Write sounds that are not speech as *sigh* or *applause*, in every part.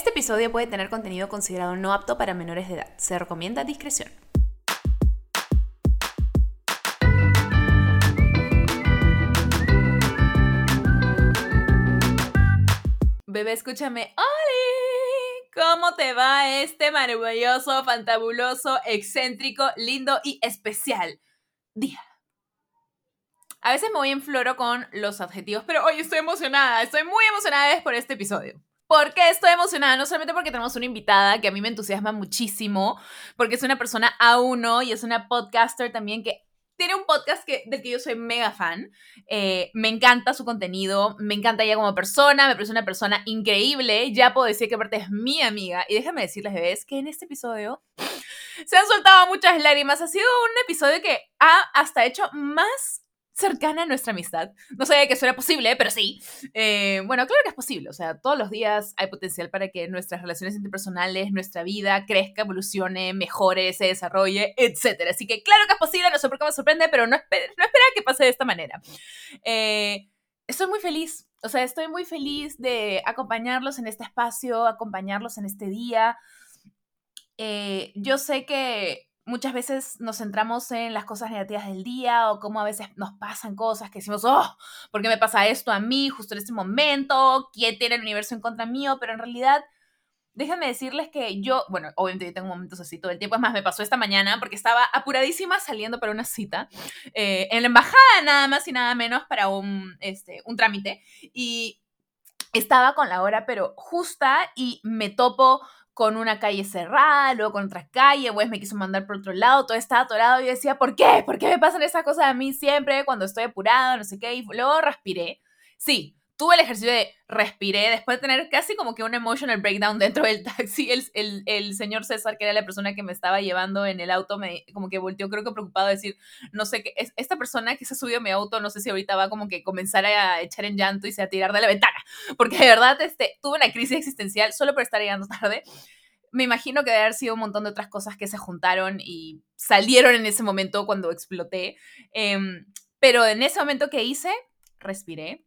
Este episodio puede tener contenido considerado no apto para menores de edad. Se recomienda discreción. Bebé, escúchame. ¡Oli! ¿Cómo te va este maravilloso, fantabuloso, excéntrico, lindo y especial día? A veces me voy en floro con los adjetivos, pero hoy estoy emocionada, estoy muy emocionada por este episodio. ¿Por qué estoy emocionada? No solamente porque tenemos una invitada que a mí me entusiasma muchísimo, porque es una persona A1 y es una podcaster también que tiene un podcast que, del que yo soy mega fan. Eh, me encanta su contenido, me encanta ella como persona, me parece una persona increíble. Ya puedo decir que aparte es mi amiga. Y déjame decirles, bebés, que en este episodio se han soltado muchas lágrimas. Ha sido un episodio que ha hasta hecho más cercana a nuestra amistad. No sé que eso era posible, pero sí. Eh, bueno, claro que es posible. O sea, todos los días hay potencial para que nuestras relaciones interpersonales, nuestra vida crezca, evolucione, mejore, se desarrolle, etc. Así que claro que es posible, no sé por qué me sorprende, pero no, esper no esperaba que pase de esta manera. Eh, estoy muy feliz. O sea, estoy muy feliz de acompañarlos en este espacio, acompañarlos en este día. Eh, yo sé que muchas veces nos centramos en las cosas negativas del día o cómo a veces nos pasan cosas que decimos, oh, ¿por qué me pasa esto a mí justo en este momento? ¿Quién tiene el universo en contra mío? Pero en realidad, déjenme decirles que yo, bueno, obviamente yo tengo momentos así todo el tiempo, es más, me pasó esta mañana porque estaba apuradísima saliendo para una cita eh, en la embajada, nada más y nada menos para este, un trámite. Y estaba con la hora, pero justa y me topo con una calle cerrada, luego con otra calle, pues me quiso mandar por otro lado, todo estaba atorado y yo decía, ¿por qué? ¿Por qué me pasan esas cosas a mí siempre cuando estoy apurado, no sé qué? Y luego respiré. Sí, tuve el ejercicio de respiré después de tener casi como que un emotional breakdown dentro del taxi. El, el, el, señor César, que era la persona que me estaba llevando en el auto, me como que volteó, creo que preocupado, a decir, no sé qué, es, esta persona que se subió a mi auto, no sé si ahorita va como que comenzar a echar en llanto y se a tirar de la ventana. *laughs* Porque de verdad este, tuve una crisis existencial solo por estar llegando tarde. Me imagino que debe haber sido un montón de otras cosas que se juntaron y salieron en ese momento cuando exploté. Eh, pero en ese momento que hice, respiré,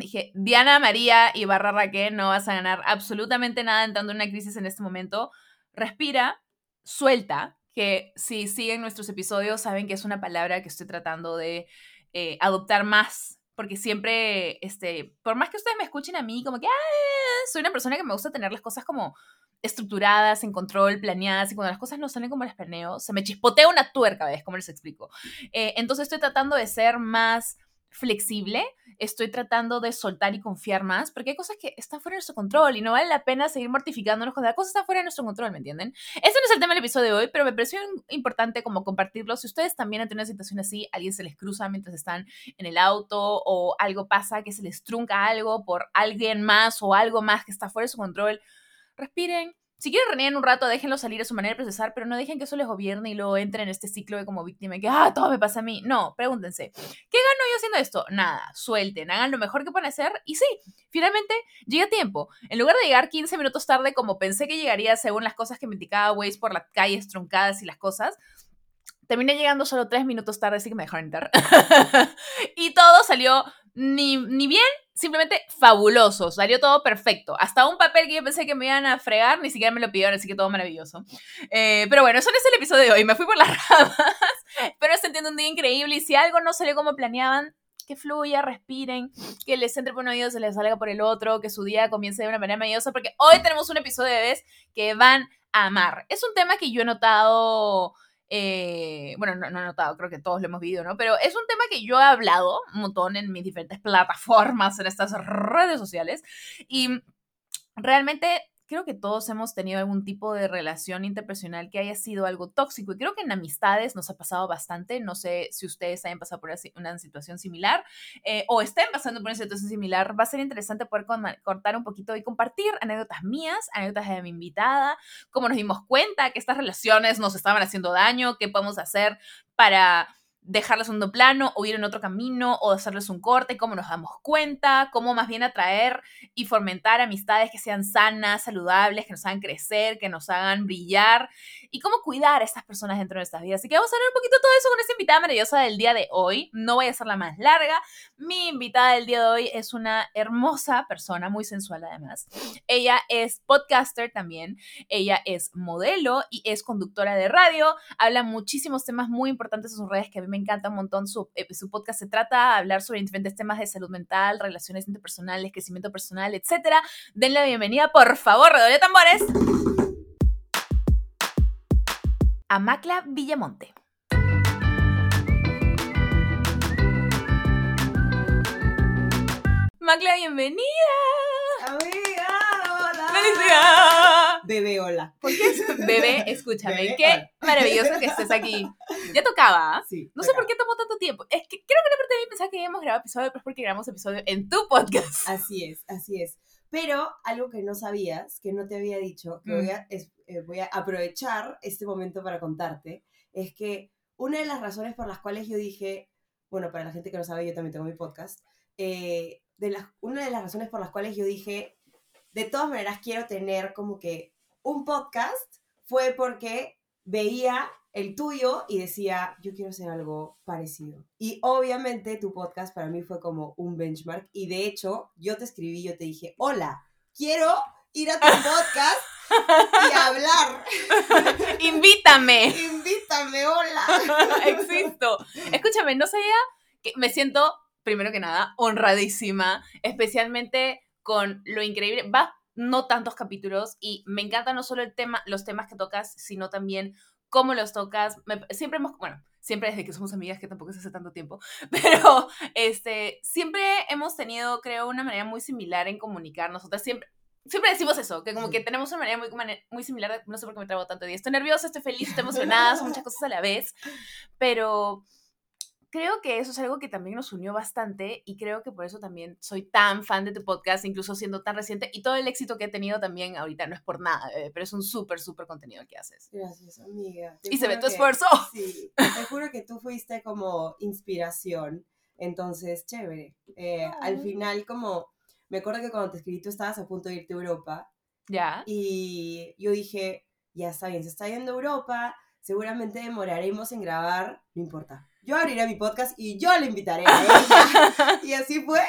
Dije, Diana, María y Barra Raquel, no vas a ganar absolutamente nada entrando en una crisis en este momento. Respira, suelta, que si siguen nuestros episodios saben que es una palabra que estoy tratando de eh, adoptar más, porque siempre, este, por más que ustedes me escuchen a mí, como que, ah, soy una persona que me gusta tener las cosas como estructuradas, en control, planeadas, y cuando las cosas no salen como las planeo, se me chispotea una tuerca, ¿ves? Como les explico. Eh, entonces estoy tratando de ser más flexible, estoy tratando de soltar y confiar más, porque hay cosas que están fuera de nuestro control y no vale la pena seguir mortificándonos cuando la cosa está fuera de nuestro control, ¿me entienden? Ese no es el tema del episodio de hoy, pero me pareció importante como compartirlo. Si ustedes también han tenido una situación así, alguien se les cruza mientras están en el auto o algo pasa que se les trunca algo por alguien más o algo más que está fuera de su control, respiren, si quieren renegar un rato, déjenlo salir a su manera de procesar, pero no dejen que eso les gobierne y luego entren en este ciclo de como víctima y que, ah, todo me pasa a mí. No, pregúntense, ¿qué gano yo haciendo esto? Nada, suelten, hagan lo mejor que puedan hacer y sí, finalmente llega tiempo. En lugar de llegar 15 minutos tarde como pensé que llegaría según las cosas que me indicaba Waze por las calles truncadas y las cosas, terminé llegando solo 3 minutos tarde, así que me dejaron entrar. *laughs* y todo salió ni, ni bien simplemente fabuloso, salió todo perfecto. Hasta un papel que yo pensé que me iban a fregar, ni siquiera me lo pidieron, así que todo maravilloso. Eh, pero bueno, eso no es el episodio de hoy, me fui por las *laughs* ramas, pero se entiende un día increíble y si algo no salió como planeaban, que fluya, respiren, que les entre por un oído, se les salga por el otro, que su día comience de una manera maravillosa, porque hoy tenemos un episodio de vez que van a amar. Es un tema que yo he notado eh, bueno, no, no, he notado, creo que todos lo hemos vivido, ¿no? Pero es un tema que yo he hablado un montón en mis diferentes *laughs* plataformas, en estas redes sociales. Y realmente creo que todos hemos tenido algún tipo de relación interpersonal que haya sido algo tóxico y creo que en amistades nos ha pasado bastante. No sé si ustedes hayan pasado por una situación similar eh, o estén pasando por una situación similar. Va a ser interesante poder cortar un poquito y compartir anécdotas mías, anécdotas de mi invitada, cómo nos dimos cuenta que estas relaciones nos estaban haciendo daño, qué podemos hacer para dejarlo en segundo plano o ir en otro camino o hacerles un corte, cómo nos damos cuenta, cómo más bien atraer y fomentar amistades que sean sanas, saludables, que nos hagan crecer, que nos hagan brillar y cómo cuidar a estas personas dentro de nuestras vidas. Así que vamos a hablar un poquito de todo eso con esta invitada maravillosa del día de hoy. No voy a hacerla más larga. Mi invitada del día de hoy es una hermosa persona, muy sensual además. Ella es podcaster también, ella es modelo y es conductora de radio, habla muchísimos temas muy importantes en sus redes que a mí me encanta un montón. Su, eh, su podcast se trata de hablar sobre diferentes temas de salud mental, relaciones interpersonales, crecimiento personal, etc. Denle la bienvenida, por favor, redoble tambores. A Macla Villamonte. Macla, bienvenida. Amiga, hola. ¡Felicidad! Bebé, hola. ¿Por qué? *laughs* Bebé, escúchame, Bebé, qué hola. maravilloso que estés aquí. Ya tocaba, ¿ah? Sí. No sé por qué tomó tanto tiempo. Es que creo que una parte de mí pensaba que habíamos grabado episodio, pero es porque grabamos episodio en tu podcast. Así es, así es. Pero algo que no sabías, que no te había dicho, que Mm. voy, a, es- eh, voy a aprovechar este momento para contarte, es que una de las razones por las cuales yo dije, bueno, para la gente que no sabe, yo también tengo mi podcast, eh, de las, una de las razones por las cuales yo dije, de todas maneras quiero tener como que un podcast, fue porque veía el tuyo y decía, yo quiero hacer algo parecido. Y obviamente tu podcast para mí fue como un benchmark y de hecho yo te escribí, yo te dije, hola, quiero ir a tu *laughs* podcast y hablar. *laughs* Invítame. Invítame, hola. *laughs* Existo. Escúchame, no sabía que me siento, primero que nada, honradísima, especialmente con lo increíble. Va no tantos capítulos y me encanta no solo el tema, los temas que tocas, sino también cómo los tocas. Me- siempre hemos, bueno, siempre desde que somos amigas, que tampoco es hace tanto tiempo, *laughs* pero este, siempre hemos tenido, creo, una manera muy similar en comunicar. Nosotras siempre, siempre decimos eso, que como Sí. que tenemos una manera muy, muy similar, de- no sé por qué me trago tanto de Estoy nerviosa, estoy feliz, estoy emocionada, son muchas cosas a la vez, pero creo que eso es algo que también nos unió bastante y creo que por eso también soy tan fan de tu podcast, incluso siendo tan reciente y todo el éxito que he tenido también ahorita no es por nada, pero es un súper, súper contenido que haces. Gracias, amiga. Te Y se ve tu que- esfuerzo. Sí, te juro que tú fuiste como inspiración, entonces, chévere. Eh, Al final, como, me acuerdo que cuando te escribí tú estabas a punto de irte a Europa Ya. y yo dije, ya está bien, se está yendo a Europa, seguramente demoraremos en grabar, no importa. Yo abriré mi podcast y yo le invitaré a ella. *laughs* y así fue.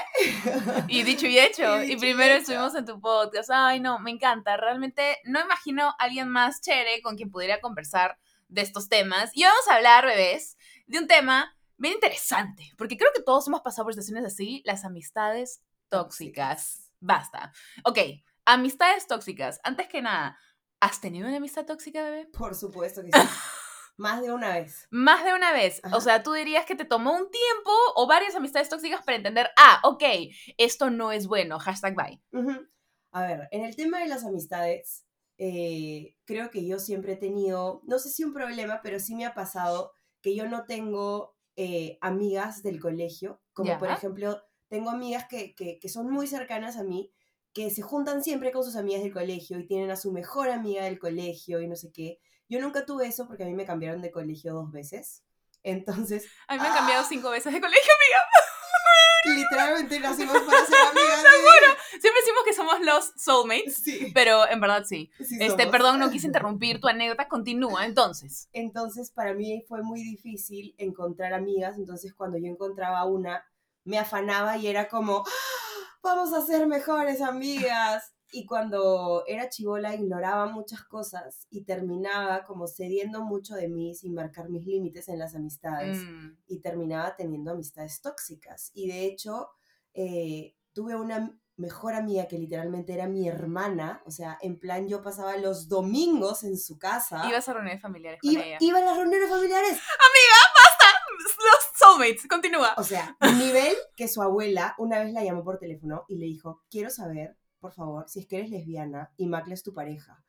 Y dicho y hecho. Y Y, dicho y primero hecho. estuvimos en tu podcast. Ay, no, me encanta. Realmente no imagino a alguien más chévere con quien pudiera conversar de estos temas. Y vamos a hablar, bebés, de un tema bien interesante. Porque creo que todos hemos pasado por situaciones así. Las amistades tóxicas. Basta. Ok, amistades tóxicas. Antes que nada, ¿has tenido una amistad tóxica, bebé? Por supuesto que sí. *laughs* Más de una vez. Más de una vez. Ajá. O sea, tú dirías que te tomó un tiempo o varias amistades tóxicas para entender, ah, ok, esto no es bueno. Hashtag bye. Ujú. A ver, en el tema de las amistades, eh, creo que yo siempre he tenido, no sé si un problema, pero sí me ha pasado que yo no tengo eh, amigas del colegio, como por ejemplo, tengo amigas que, que, que son muy cercanas a mí, que se juntan siempre con sus amigas del colegio y tienen a su mejor amiga del colegio y no sé qué. Yo nunca tuve eso porque a mí me cambiaron de colegio dos veces. Entonces, A mí me han cambiado cinco veces de colegio, *laughs* literalmente nacimos para ser *laughs* amigas. amiga. Siempre decimos que somos los soulmates, Sí, pero en verdad sí. sí Este, somos. perdón, no quise interrumpir tu anécdota, continúa entonces. Entonces, para mí fue muy difícil encontrar amigas. Entonces, cuando yo encontraba una, me afanaba y era como, "¡Ah! vamos a ser mejores amigas. Y cuando era chivola, ignoraba muchas cosas y terminaba como cediendo mucho de mí sin marcar mis límites en las amistades. Mm, Y terminaba teniendo amistades tóxicas. Y de hecho, eh, tuve una mejor amiga que literalmente era mi hermana. O sea, en plan, yo pasaba los domingos en su casa. Ibas a reuniones familiares con Iba, ella. iba a las reuniones familiares. Los soulmates, continúa. O sea, nivel que su abuela una vez la llamó por teléfono y le dijo, quiero saber, por favor, si es que eres lesbiana y Macle es tu pareja.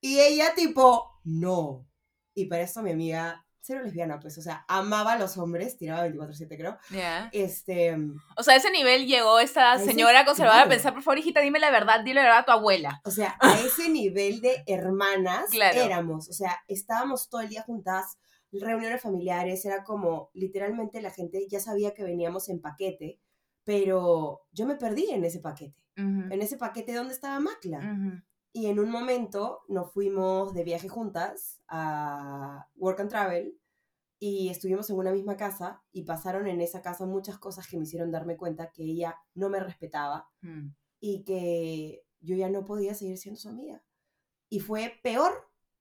Y ella tipo, no. Y para esto mi amiga, cero lesbiana, pues, o sea, amaba a los hombres, tiraba 24/7 creo. Ya. Este, O sea, a ese nivel llegó esta A ese- señora conservadora a claro. pensar, por favor, hijita, dime la verdad, dile la verdad a tu abuela. o sea, *laughs* a ese nivel de hermanas Claro. éramos. O sea, estábamos todo el día juntas, reuniones familiares, era como literalmente la gente ya sabía que veníamos en paquete, pero yo me perdí en ese paquete. En ese paquete donde estaba Macla. Y en un momento nos fuimos de viaje juntas a Work and Travel y estuvimos en una misma casa y pasaron en esa casa muchas cosas que me hicieron darme cuenta que ella no me respetaba Mm. y que yo ya no podía seguir siendo su amiga. Y fue peor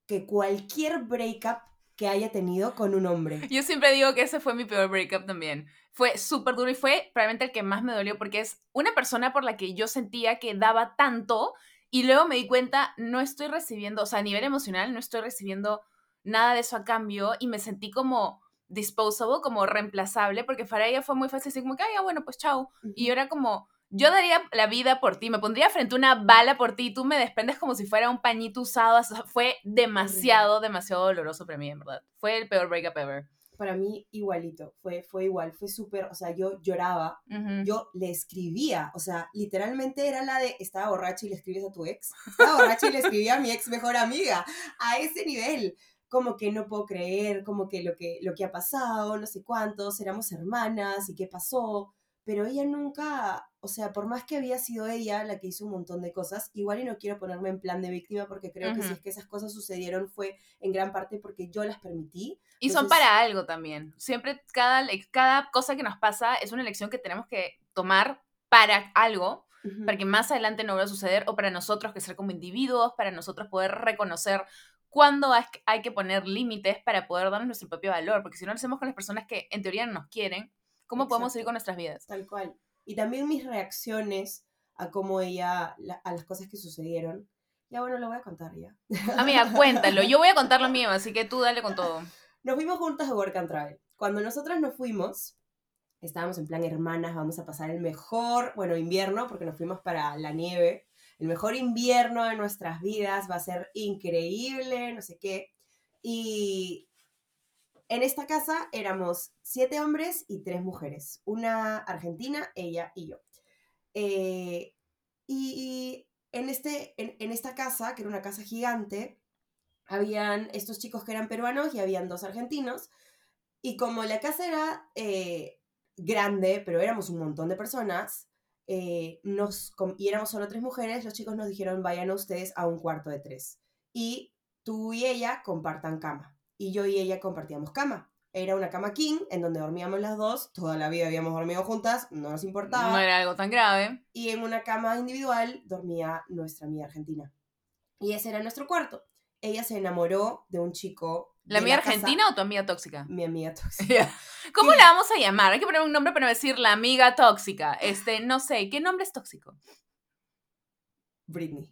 que cualquier breakup que haya tenido con un hombre. Yo siempre digo que ese fue mi peor breakup también. Fue súper duro y fue probablemente el que más me dolió porque es una persona por la que yo sentía que daba tanto y luego me di cuenta, no estoy recibiendo, o sea, a nivel emocional, no estoy recibiendo nada de eso a cambio y me sentí como disposable, como reemplazable, porque para ella fue muy fácil decir como que, "Ay, ya, bueno, pues chao. Y yo era como, yo daría la vida por ti, me pondría frente a una bala por ti y tú me desprendes como si fuera un pañito usado. O sea, fue demasiado, demasiado doloroso para mí, en verdad. Fue el peor breakup ever. Para mí igualito, fue, fue igual, fue súper, o sea, yo lloraba yo le escribía, o sea, literalmente era la de, estaba borracha y le escribes a tu ex, estaba borracha y le escribía a mi ex mejor amiga, a ese nivel, como que no puedo creer, como que lo que, lo que ha pasado, no sé cuántos, éramos hermanas y qué pasó, pero ella nunca, o sea, por más que había sido ella la que hizo un montón de cosas, igual y no quiero ponerme en plan de víctima porque creo que si es que esas cosas sucedieron fue en gran parte porque yo las permití. Y son para algo también. Siempre cada, cada cosa que nos pasa es una elección que tenemos que tomar para algo, Ujú. para que más adelante no vuelva a suceder, o para nosotros que ser como individuos, para nosotros poder reconocer cuándo hay que- hay que poner límites para poder darnos nuestro propio valor, porque si no lo hacemos con las personas que en teoría no nos quieren, ¿cómo podemos Exacto. seguir con nuestras vidas? Tal cual. Y también mis reacciones a cómo ella, la- a las cosas que sucedieron. Ya bueno, lo voy a contar ya. Amiga, cuéntalo. Yo voy a contar lo *laughs* mío, así que tú dale con todo. Nos fuimos juntas a Work and Travel. Cuando nosotras nos fuimos, estábamos en plan hermanas, vamos a pasar el mejor, bueno, invierno, porque nos fuimos para la nieve. El mejor invierno de nuestras vidas va a ser increíble, no sé qué. Y en esta casa éramos siete hombres y tres mujeres. Una argentina, ella y yo. Eh, y, en, este, en, esta casa, que era una casa gigante, habían estos chicos que eran peruanos y habían dos argentinos. Y como la casa era eh, grande, pero éramos un montón de personas, eh, nos, y éramos solo tres mujeres, los chicos nos dijeron, vayan ustedes a un cuarto de tres. Y tú y ella compartan cama. Y yo y ella compartíamos cama. Era una cama king en donde dormíamos las dos, toda la vida habíamos dormido juntas, no nos importaba No era algo tan grave. y en una cama individual dormía nuestra amiga argentina. Y ese era nuestro cuarto. Ella se enamoró de un chico. ¿La amiga argentina o tu amiga tóxica? Mi amiga tóxica. *laughs* ¿Cómo Sí. la vamos a llamar? Hay que poner un nombre para decir la amiga tóxica. Este, no sé, ¿qué nombre es tóxico? Britney.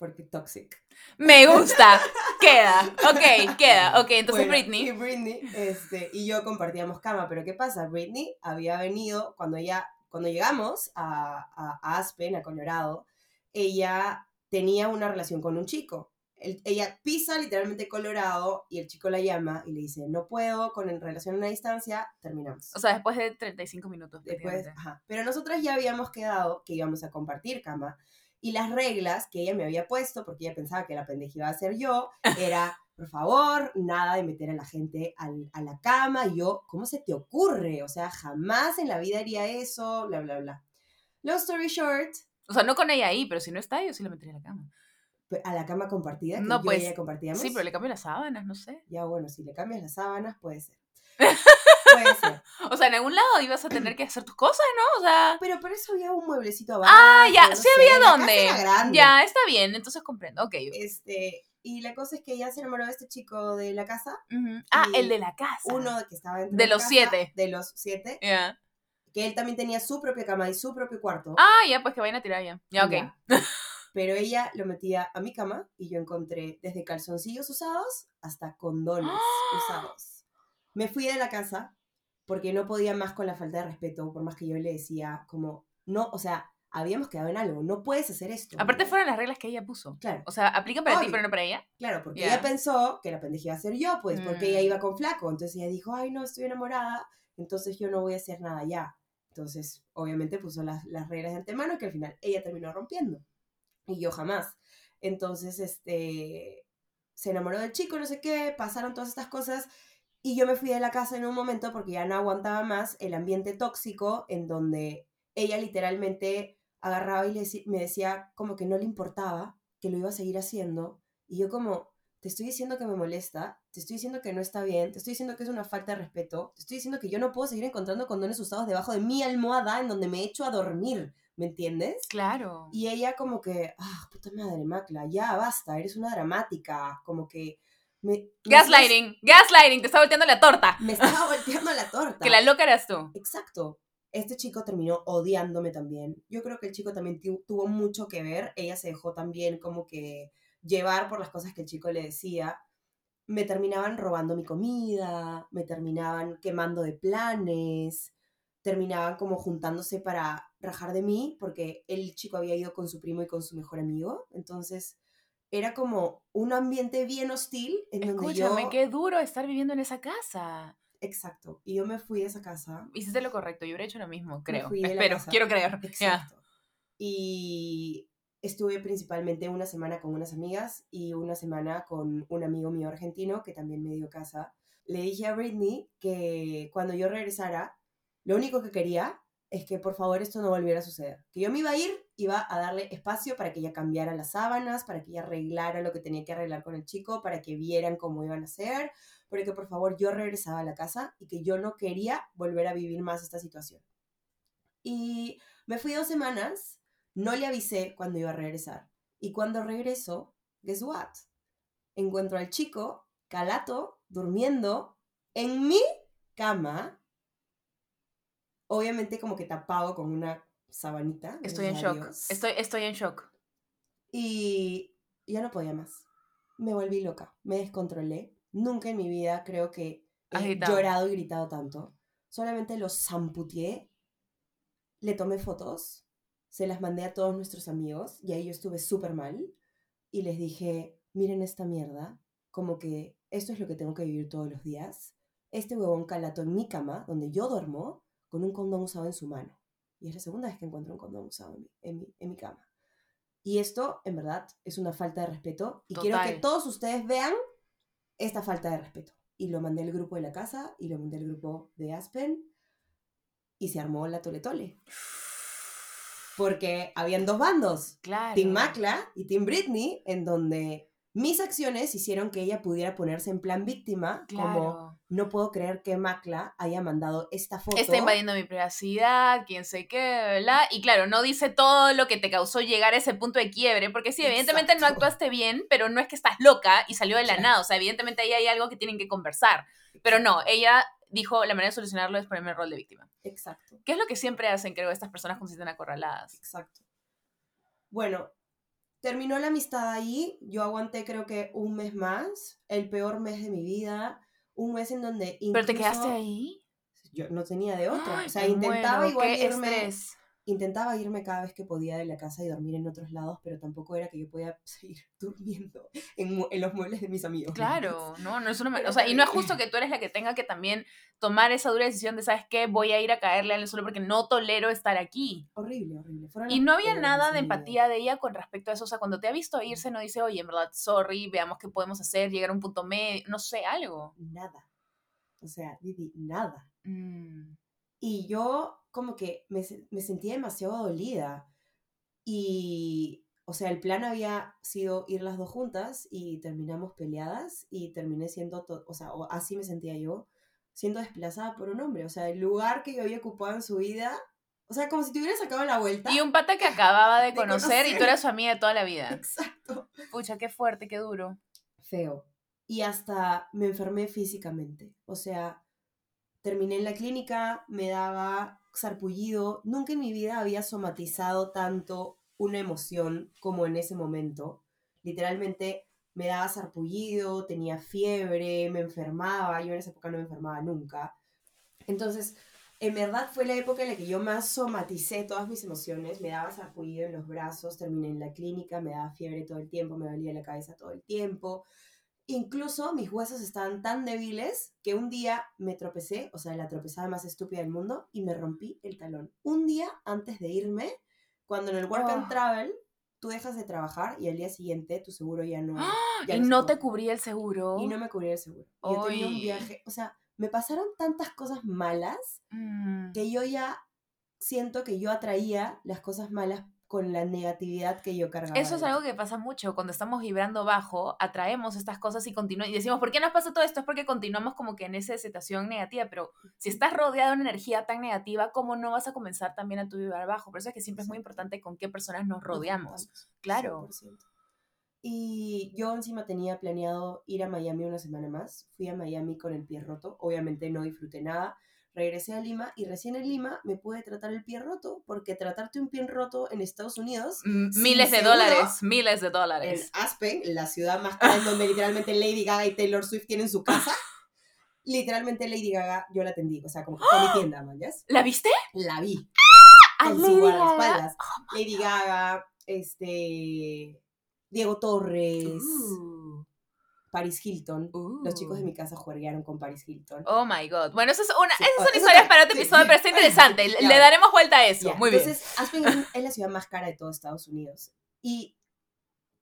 Porque toxic. Me gusta. queda. Ok, queda. Ok, entonces Bueno, Britney. Y Britney, este, y yo compartíamos cama. Pero ¿qué pasa? Britney había venido, cuando ella, cuando llegamos a, a- a Aspen, a Colorado, ella tenía una relación con un chico. El- ella pisa literalmente Colorado y el chico la llama y le dice, no puedo, con relación a una distancia, terminamos. O sea, después de 35 minutos. Después, ajá. Pero nosotras ya habíamos quedado que íbamos a compartir cama. Y las reglas que ella me había puesto, porque ella pensaba que la pendeja iba a ser yo, era, *laughs* por favor, nada de meter a la gente al- a la cama. Y yo, ¿cómo se te ocurre? O sea, jamás en la vida haría eso, bla, bla, bla. Long story short, O sea, no con ella ahí, pero si no está, yo sí la metería en la cama. a la cama compartida, que No, yo pues, y ella compartíamos. Sí, pero le cambio las sábanas, no sé. Ya, bueno, si le cambias las sábanas, puede ser. *laughs* *laughs* O sea, en algún lado ibas a tener que hacer tus cosas, ¿no? O sea. Pero por eso había un mueblecito abajo. Ah, ya, no sí sé, había dónde. Ya, está bien, entonces comprendo. Ok. Este, y la cosa es que ella se enamoró de este chico de la casa, Ujú. Ah, y el de la casa. uno que estaba dentro De la los casa, siete. De los siete, Ya. que él también tenía su propia cama y su propio cuarto. Ah, ya, pues que vayan a tirar ya. Ya, ok. Ya. Pero ella lo metía a mi cama y yo encontré desde calzoncillos usados hasta condones *gasps* usados. Me fui de la casa porque no podía más con la falta de respeto, por más que yo le decía como, no, o sea, habíamos quedado en algo, no puedes hacer esto. Aparte fueron las reglas que ella puso. Claro. O sea, aplican para ti, Obvio. pero no para ella. Claro, porque Ya. ella pensó que la pendeja iba a ser yo, pues, porque ella Mm. iba con flaco. Entonces ella dijo, ay, no, estoy enamorada, entonces yo no voy a hacer nada ya. Entonces, obviamente puso las, las reglas de antemano que al final ella terminó rompiendo. Y yo jamás. Entonces, este, se enamoró del chico, no sé qué, pasaron todas estas cosas. Y yo me fui de la casa en un momento porque ya no aguantaba más el ambiente tóxico en donde ella literalmente agarraba y le me decía como que no le importaba, que lo iba a seguir haciendo. Y yo como, te estoy diciendo que me molesta, te estoy diciendo que no está bien, te estoy diciendo que es una falta de respeto, te estoy diciendo que yo no puedo seguir encontrando condones usados debajo de mi almohada en donde me echo a dormir, ¿me entiendes? Claro. Y ella como que, ah, puta madre, Macla, ya basta, eres una dramática, como que... Me, me Gaslighting, gaslighting, te está volteando la torta. Me estaba volteando la torta. *laughs* Que la loca eras tú. Exacto. Este chico terminó odiándome también. Yo creo que el chico también tu- tuvo mucho que ver. Ella se dejó también como que llevar por las cosas que el chico le decía. Me terminaban robando mi comida, me terminaban quemando de planes, terminaban como juntándose para rajar de mí porque el chico había ido con su primo y con su mejor amigo. Entonces era como un ambiente bien hostil en donde Escúchame, yo... qué duro estar viviendo en esa casa. Exacto. Y yo me fui de esa casa Hiciste lo correcto, yo hubiera hecho lo mismo, creo. fui de la Espero, casa. quiero creer. Exacto. Y estuve principalmente una semana con unas amigas y una semana con un amigo mío argentino que también me dio casa. Le dije a Britney que cuando yo regresara, lo único que quería es que por favor esto no volviera a suceder. Que yo me iba a ir, iba a darle espacio para que ella cambiara las sábanas, para que ella arreglara lo que tenía que arreglar con el chico, para que vieran cómo iban a hacer, pero que por favor yo regresaba a la casa y que yo no quería volver a vivir más esta situación. Y me fui dos semanas, no le avisé cuando iba a regresar. Y cuando regreso, guess what? Encuentro al chico, calato, durmiendo en mi cama, obviamente como que tapado con una sabanita. Estoy en shock. Estoy, estoy en shock. Y ya no podía más. Me volví loca, me descontrolé. Nunca en mi vida creo que he llorado y gritado tanto. Solamente lo zamputié, le tomé fotos, se las mandé a todos nuestros amigos y ahí yo estuve súper mal. Y les dije, miren esta mierda, como que esto es lo que tengo que vivir todos los días. Este huevón calato en mi cama, donde yo duermo, con un condón usado en su mano. Y es la segunda vez que encuentro un condón usado en mi, en mi, en mi cama. Y esto, en verdad, es una falta de respeto. Y quiero que todos ustedes vean esta falta de respeto. Y lo mandé al grupo de la casa y lo mandé al grupo de Aspen. Y se armó la tole tole. Porque habían dos bandos. Claro. Team Macla y Team Britney, en donde mis acciones hicieron que ella pudiera ponerse en plan víctima, como Claro. No puedo creer que Macla haya mandado esta foto. Está invadiendo mi privacidad, quién sé qué, ¿verdad? Y claro, no dice todo lo que te causó llegar a ese punto de quiebre, porque sí, evidentemente no actuaste bien, pero no es que estás loca y salió de la Claro. nada, o sea, evidentemente ahí hay algo que tienen que conversar. Pero no, ella dijo, la manera de solucionarlo es ponerme el rol de víctima. Exacto, ¿Qué es lo que siempre hacen, creo, estas personas cuando se sienten acorraladas? exacto. Bueno, terminó la amistad ahí. Yo aguanté creo que un mes más, el peor mes de mi vida. Un mes en donde ¿Pero te quedaste incluso ahí? Yo no tenía de otra. Ay, o sea, intentaba igual qué irme. estrés. Intentaba irme cada vez que podía de la casa y dormir en otros lados, pero tampoco era que yo podía *laughs* seguir durmiendo en, los muebles de mis amigos. ¿me Claro, no, no es una... O sea, y no es justo *clears throat* que tú eres la que tenga que también tomar esa dura decisión de, ¿sabes qué? Voy a ir a caerle al solo porque no tolero estar aquí. Horrible, horrible. Fueron Y no había nada de empatía de ella con respecto a eso. O sea, cuando te ha visto irse, no dice, oye, en verdad, sorry, veamos qué podemos hacer, llegar a un punto medio, no sé, algo. Nada. O sea, Didi, nada. Mm, Y yo como que me, me sentía demasiado dolida. Y, o sea, el plan había sido ir las dos juntas y terminamos peleadas y terminé siendo, o sea, o así me sentía yo, siendo desplazada por un hombre. O sea, el lugar que yo había ocupado en su vida, o sea, como si te hubiera sacado la vuelta. Y un pata que acababa de *laughs* De conocer y tú conocer. eras su amiga de toda la vida. Exacto. Pucha, qué fuerte, qué duro. Feo. Y hasta me enfermé físicamente. O sea, terminé en la clínica, me daba sarpullido. Nunca en mi vida había somatizado tanto una emoción como en ese momento. Literalmente me daba sarpullido, tenía fiebre, me enfermaba. Yo en esa época no me enfermaba nunca. Entonces, en verdad fue la época en la que yo más somaticé todas mis emociones. Me daba sarpullido en los brazos, terminé en la clínica, me daba fiebre todo el tiempo, me dolía la cabeza todo el tiempo. Incluso mis huesos estaban tan débiles que un día me tropecé, o sea, la tropezada más estúpida del mundo, y me rompí el talón. Un día antes de irme, cuando en el Work and Oh. Travel tú dejas de trabajar y al día siguiente tu seguro ya no... ya y no te cubría el seguro. Y no me cubría el seguro. Y yo tenía un viaje, o sea, me pasaron tantas cosas malas Mm. que yo ya siento que yo atraía las cosas malas con la negatividad que yo cargaba. Eso es algo que pasa mucho. Cuando estamos vibrando bajo, atraemos estas cosas y continuamos. Y decimos, ¿por qué nos pasa todo esto? Es porque continuamos como que en esa situación negativa. Pero si estás rodeado de una energía tan negativa, ¿cómo no vas a comenzar también a tu vibrar bajo? Por eso es que siempre es muy importante con qué personas nos rodeamos. Claro. 100%. Y yo encima tenía planeado ir a Miami una semana más. Fui a Miami con el pie roto. Obviamente no disfruté nada. Regresé a Lima y recién en Lima me pude tratar el pie roto porque tratarte un pie roto en Estados Unidos, Miles de seguro, dólares, miles de en dólares. Aspen, la ciudad más en donde literalmente Lady Gaga y Taylor Swift tienen su casa, *laughs* literalmente Lady Gaga yo la atendí. O sea, como que fue mi tienda, ¿man? ¿ya? ¿La viste? La vi. A con Lady su guardaespaldas. Lady Gaga, este, Diego Torres, Uh, Paris Hilton. Los chicos de uh. mi casa jugaron con Paris Hilton. Oh my god. Bueno, eso es una, Sí, esas oh, son eso historias para otro sí. episodio, pero está *laughs* interesante. Le- Ya. Le daremos vuelta a eso. Ya, Muy bien. Entonces, Aspen es, es la ciudad más cara de todo Estados Unidos. Y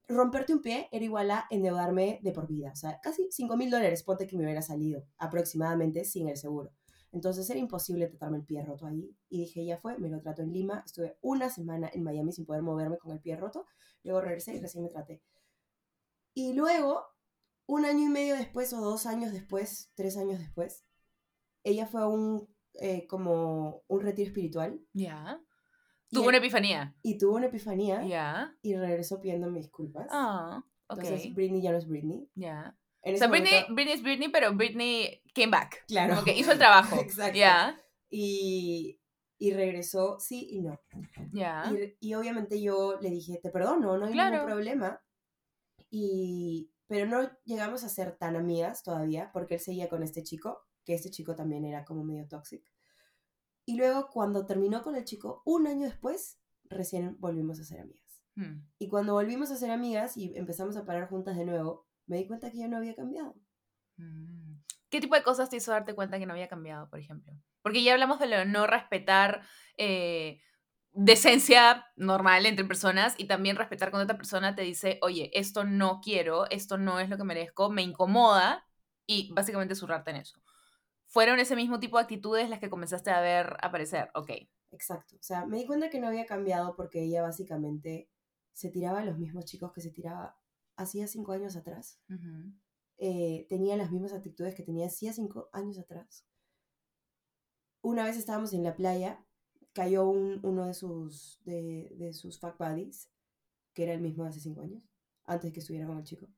romperte un pie era igual a endeudarme de por vida. O sea, casi 5 mil dólares, ponte que me hubiera salido aproximadamente sin el seguro. Entonces era imposible tratarme el pie roto ahí. Y dije, ya fue, me lo trato en Lima. Estuve una semana en Miami sin poder moverme con el pie roto. Luego regresé y recién me traté. Y luego, un año y medio después, o dos años después, tres años después, ella fue a un, eh, como un retiro espiritual. Ya. Y Tuvo él- una epifanía. y tuvo una epifanía Ya. y regresó pidiéndome disculpas. Ah, ok. Entonces Britney ya no es Britney. Ya. En O sea, Britney, momento- Britney es Britney, pero Britney came back. claro. Como que hizo el trabajo. *laughs* Exacto. Ya. Y, y regresó, sí y no. Ya. Y, y obviamente yo le dije, te perdono, no hay Claro. ningún problema. Y, pero no llegamos a ser tan amigas todavía porque él seguía con este chico, que este chico también era como medio tóxico. Y luego cuando terminó con el chico, un año después, recién volvimos a ser amigas. Hmm. Y cuando volvimos a ser amigas y empezamos a parar juntas de nuevo, me di cuenta que yo no había cambiado. Mm. ¿Qué tipo de cosas te hizo darte cuenta que no había cambiado, por ejemplo? Porque ya hablamos de lo de no respetar eh, decencia normal entre personas y también respetar cuando otra persona te dice, oye, esto no quiero, esto no es lo que merezco, me incomoda y básicamente zurrarte en eso. ¿Fueron ese mismo tipo de actitudes las que comenzaste a ver aparecer? Ok. Exacto. O sea, me di cuenta que no había cambiado porque ella básicamente se tiraba a los mismos chicos que se tiraba hacía cinco años atrás. Eh, tenía las mismas actitudes que tenía hacía cinco años atrás. Una vez estábamos en la playa, cayó un- uno de sus, de, de sus fuck buddies, que era el mismo de hace cinco años, antes que estuviera con el chico.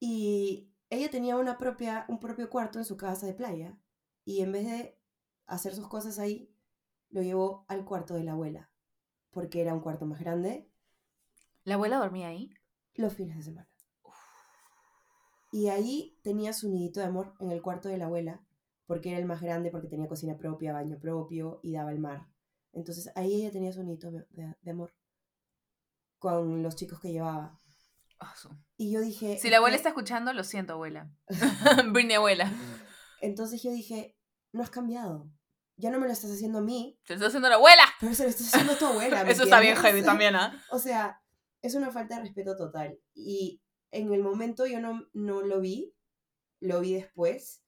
Y ella tenía una propia, un propio cuarto en su casa de playa. Y en vez de hacer sus cosas ahí, lo llevó al cuarto de la abuela. Porque era un cuarto más grande ¿La abuela dormía ahí? los fines de semana. Y ahí tenía su nidito de amor en el cuarto de la abuela. Porque era el más grande, porque tenía cocina propia, baño propio y daba al mar. Entonces ahí ella tenía su nidito de, de- amor. Con los chicos que llevaba. Ah, su- Y yo dije... Si la abuela "Es está que-". escuchando, lo siento, abuela. *laughs* Britney abuela. Entonces yo dije, no has cambiado. Ya no me lo estás haciendo a mí, Te está haciendo la abuela. pero se lo estás haciendo a tu abuela. ¿me *laughs* Eso está bien heavy también, ¿ah? *laughs* O sea, es una falta de respeto total. Y en el momento yo no, no lo vi, lo vi después.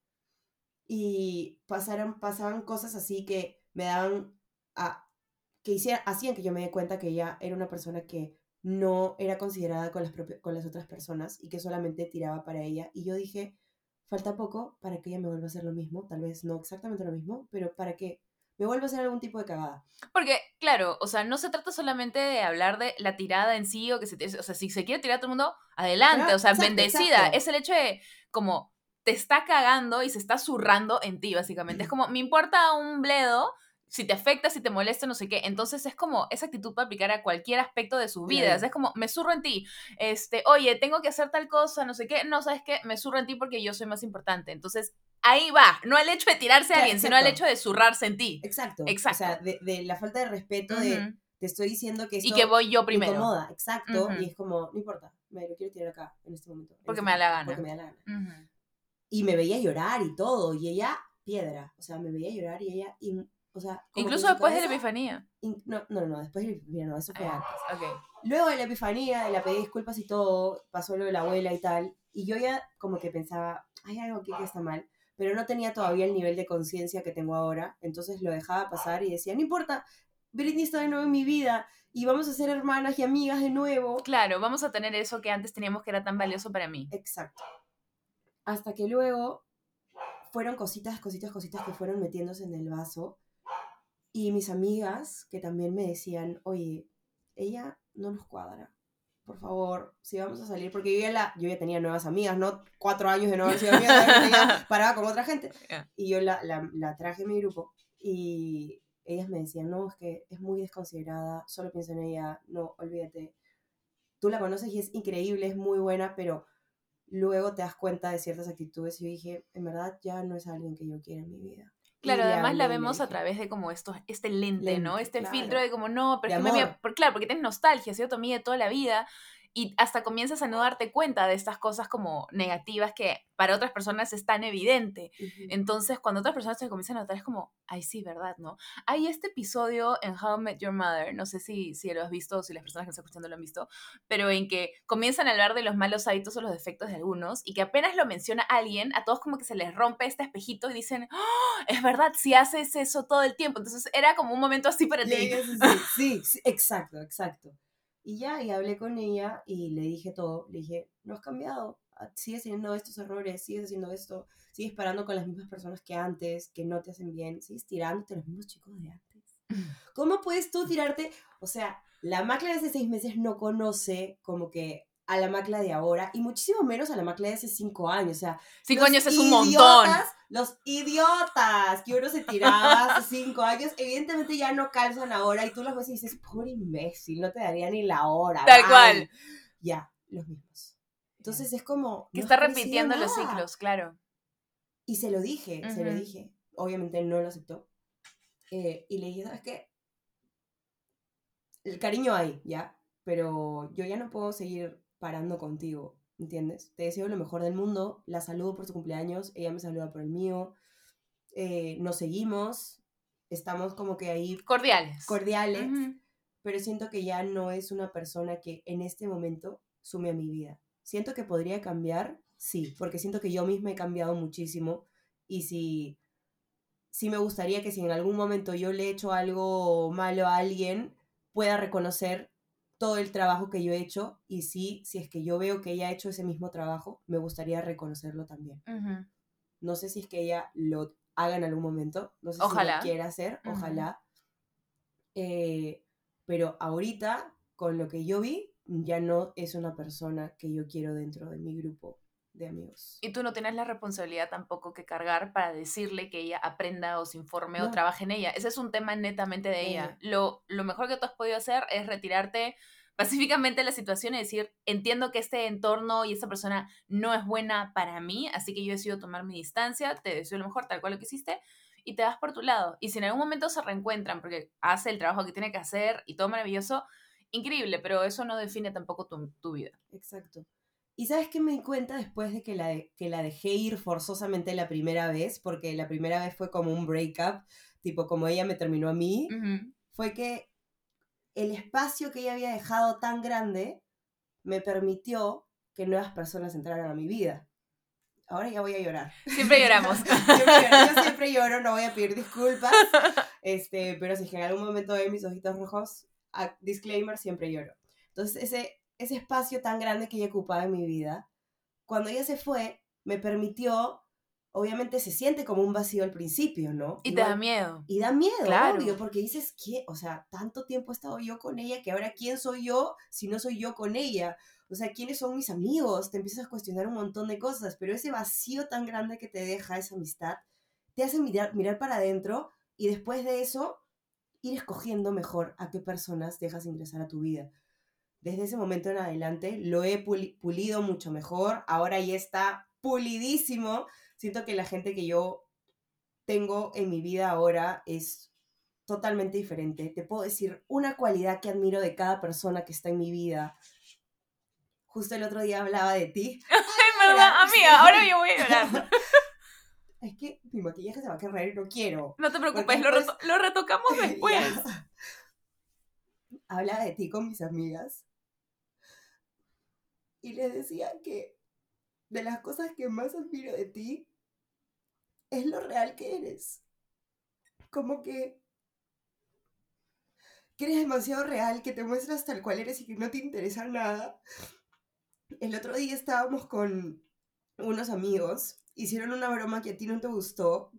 Y pasaron, pasaban cosas así que me daban a, que hiciera, hacían que yo me dé cuenta que ella era una persona que no era considerada con las, con las otras personas y que solamente tiraba para ella. Y yo dije, falta poco para que ella me vuelva a hacer lo mismo, tal vez no exactamente lo mismo, pero para que me vuelva a hacer algún tipo de cagada. Porque, claro, o sea, no se trata solamente de hablar de la tirada en sí, o que se, o sea, si se quiere tirar a todo el mundo, adelante, Claro, o sea, exacto, bendecida. exacto. Es el hecho de, como, te está cagando y se está zurrando en ti, básicamente. Es como, me importa un bledo, si te afecta, si te molesta, no sé qué. Entonces es como, esa actitud para aplicar a cualquier aspecto de sus vidas. Claro. Es como, me zurro en ti. Este, oye, tengo que hacer tal cosa, no sé qué. No, ¿sabes qué? Me zurro en ti porque yo soy más importante. Entonces, ahí va. No al hecho de tirarse a alguien, sino al exacto. hecho de zurrarse en ti. Exacto. Exacto. O sea, de, de la falta de respeto de te estoy diciendo que esto Y que voy yo me primero. incomoda, exacto, y es como, no importa, me lo quiero tirar acá en este momento. en Porque este me da la gana. Porque me da la gana. Y me veía llorar y todo, y ella, piedra, o sea, me veía llorar y ella, y, o sea, Incluso después de la cabeza- epifanía. in- No, no, no, después de la epifanía, no, eso fue Ah, antes. Luego de la epifanía, de la pedí disculpas y todo, pasó lo de la abuela y tal, y yo ya como que pensaba, hay algo aquí que está mal, pero no tenía todavía el nivel de conciencia que tengo ahora, entonces lo dejaba pasar y decía, no importa, Britney está de nuevo en mi vida y vamos a ser hermanas y amigas de nuevo. Claro, vamos a tener eso que antes teníamos que era tan valioso para mí. Exacto. Hasta que luego fueron cositas, cositas, cositas que fueron metiéndose en el vaso. Y mis amigas que también me decían, oye, ella no nos cuadra. Por favor, si vamos a salir, porque yo ya, la, yo ya tenía nuevas amigas, ¿no? Cuatro años de no haber sido tenía- *laughs* paraba con otra gente. Y yo la, la, la traje a mi grupo y ellas me decían, no, es que es muy desconsiderada, solo pienso en ella, no, olvídate. Tú la conoces y es increíble, es muy buena, pero luego te das cuenta de ciertas actitudes y yo dije, en verdad ya no es alguien que yo quiero en mi vida. Claro, además la vemos a través de como esto, este lente, Lente, ¿no? Este claro. filtro de como, no, pero De es que me por- claro, porque tienes nostalgia, amiga de toda la vida y hasta comienzas a no darte cuenta de estas cosas como negativas que para otras personas es tan evidente. Entonces, cuando otras personas te comienzan a notar, es como, ay, sí, ¿verdad? ¿No? Hay este episodio en How I Met Your Mother, no sé si, si lo has visto o si las personas que están escuchando lo han visto, pero en que comienzan a hablar de los malos hábitos o los defectos de algunos y que apenas lo menciona alguien, a todos como que se les rompe este espejito y dicen, "Oh, es verdad, si haces eso todo el tiempo. Entonces, era como un momento así para ti. sí, exacto, exacto. Y ya, y hablé con ella y le dije todo. Le dije, no has cambiado, ah, sigues teniendo estos errores, sigues haciendo esto, sigues parando con las mismas personas que antes, que no te hacen bien, sigues tirándote a los mismos chicos de antes. *laughs* ¿Cómo puedes tú tirarte? O sea, la macla de hace seis meses no conoce como que a la macla de ahora y muchísimo menos a la macla de hace cinco años. O sea, Cinco años es un montón. idiotas, Los idiotas que uno se tiraba hace cinco años, evidentemente ya no calzan ahora y tú los ves y dices, pobre imbécil, no te daría ni la hora. Tal bye". cual. Ya, los mismos. Entonces es como... Que no está repitiendo los ciclos, claro. Y se lo dije, se lo dije. Obviamente no lo aceptó. Eh, y le dije, ¿sabes qué? El cariño hay, ¿ya? Pero yo ya no puedo seguir parando contigo, ¿entiendes? Te deseo lo mejor del mundo, la saludo por su cumpleaños, ella me saluda por el mío, eh, nos seguimos, estamos como que ahí Cordiales. cordiales, pero siento que ya no es una persona que en este momento sume a mi vida. Siento que podría cambiar, sí, porque siento que yo misma he cambiado muchísimo y si, si me gustaría que si en algún momento yo le he hecho algo malo a alguien, pueda reconocer todo el trabajo que yo he hecho y sí, si es que yo veo que ella ha hecho ese mismo trabajo, me gustaría reconocerlo también. No sé si es que ella lo haga en algún momento, no sé si Ojalá. lo quiera hacer, ojalá. Eh, pero ahorita, con lo que yo vi, ya no es una persona que yo quiero dentro de mi grupo de amigos. Y tú no tienes la responsabilidad tampoco que cargar para decirle que ella aprenda o se informe o trabaje en ella. Ese es un tema netamente de ella. Lo, lo mejor que tú has podido hacer es retirarte pacíficamente de la situación y decir, entiendo que este entorno y esta persona no es buena para mí, así que yo decido tomar mi distancia, te deseo lo mejor, tal cual lo que hiciste, y te das por tu lado. Y si en algún momento se reencuentran porque hace el trabajo que tiene que hacer y todo maravilloso, increíble, pero eso no define tampoco tu, tu vida. Exacto. ¿Y sabes qué me di cuenta después de que la, de- que la dejé ir forzosamente la primera vez? Porque la primera vez fue como un breakup, tipo como ella me terminó a mí. Fue que el espacio que ella había dejado tan grande me permitió que nuevas personas entraran a mi vida. Ahora ya voy a llorar. Siempre lloramos. Siempre *laughs* lloro, yo siempre lloro, no voy a pedir disculpas. *laughs* Este, pero si es que en algún momento veo mis ojitos rojos, a- disclaimer, siempre lloro. Entonces, ese, ese espacio tan grande que ella ocupaba en mi vida, cuando ella se fue, me permitió, obviamente se siente como un vacío al principio, ¿no? Y te da miedo. y da miedo, Claro. obvio, porque dices, ¿qué? O sea, tanto tiempo he estado yo con ella que ahora ¿quién soy yo si no soy yo con ella? O sea, ¿quiénes son mis amigos? Te empiezas a cuestionar un montón de cosas, pero ese vacío tan grande que te deja esa amistad te hace mirar, mirar para adentro y después de eso ir escogiendo mejor a qué personas dejas ingresar a tu vida. Desde ese momento en adelante lo he puli- pulido mucho mejor, ahora ya está pulidísimo. Siento que la gente que yo tengo en mi vida ahora es totalmente diferente. Te puedo decir una cualidad que admiro de cada persona que está en mi vida. Justo el otro día hablaba de ti. *laughs* Ay, verdad, amiga, ahora yo voy a llorar. *laughs* es que mi maquillaje se va a caer y no quiero. No te preocupes, lo, reto- lo retocamos *laughs* después. Hablaba de ti con mis amigas. Y les decía que de las cosas que más admiro de ti es lo real que eres. Como que, que eres demasiado real, que te muestras tal cual eres y que no te interesa nada. El otro día estábamos con unos amigos, hicieron una broma que a ti no te gustó.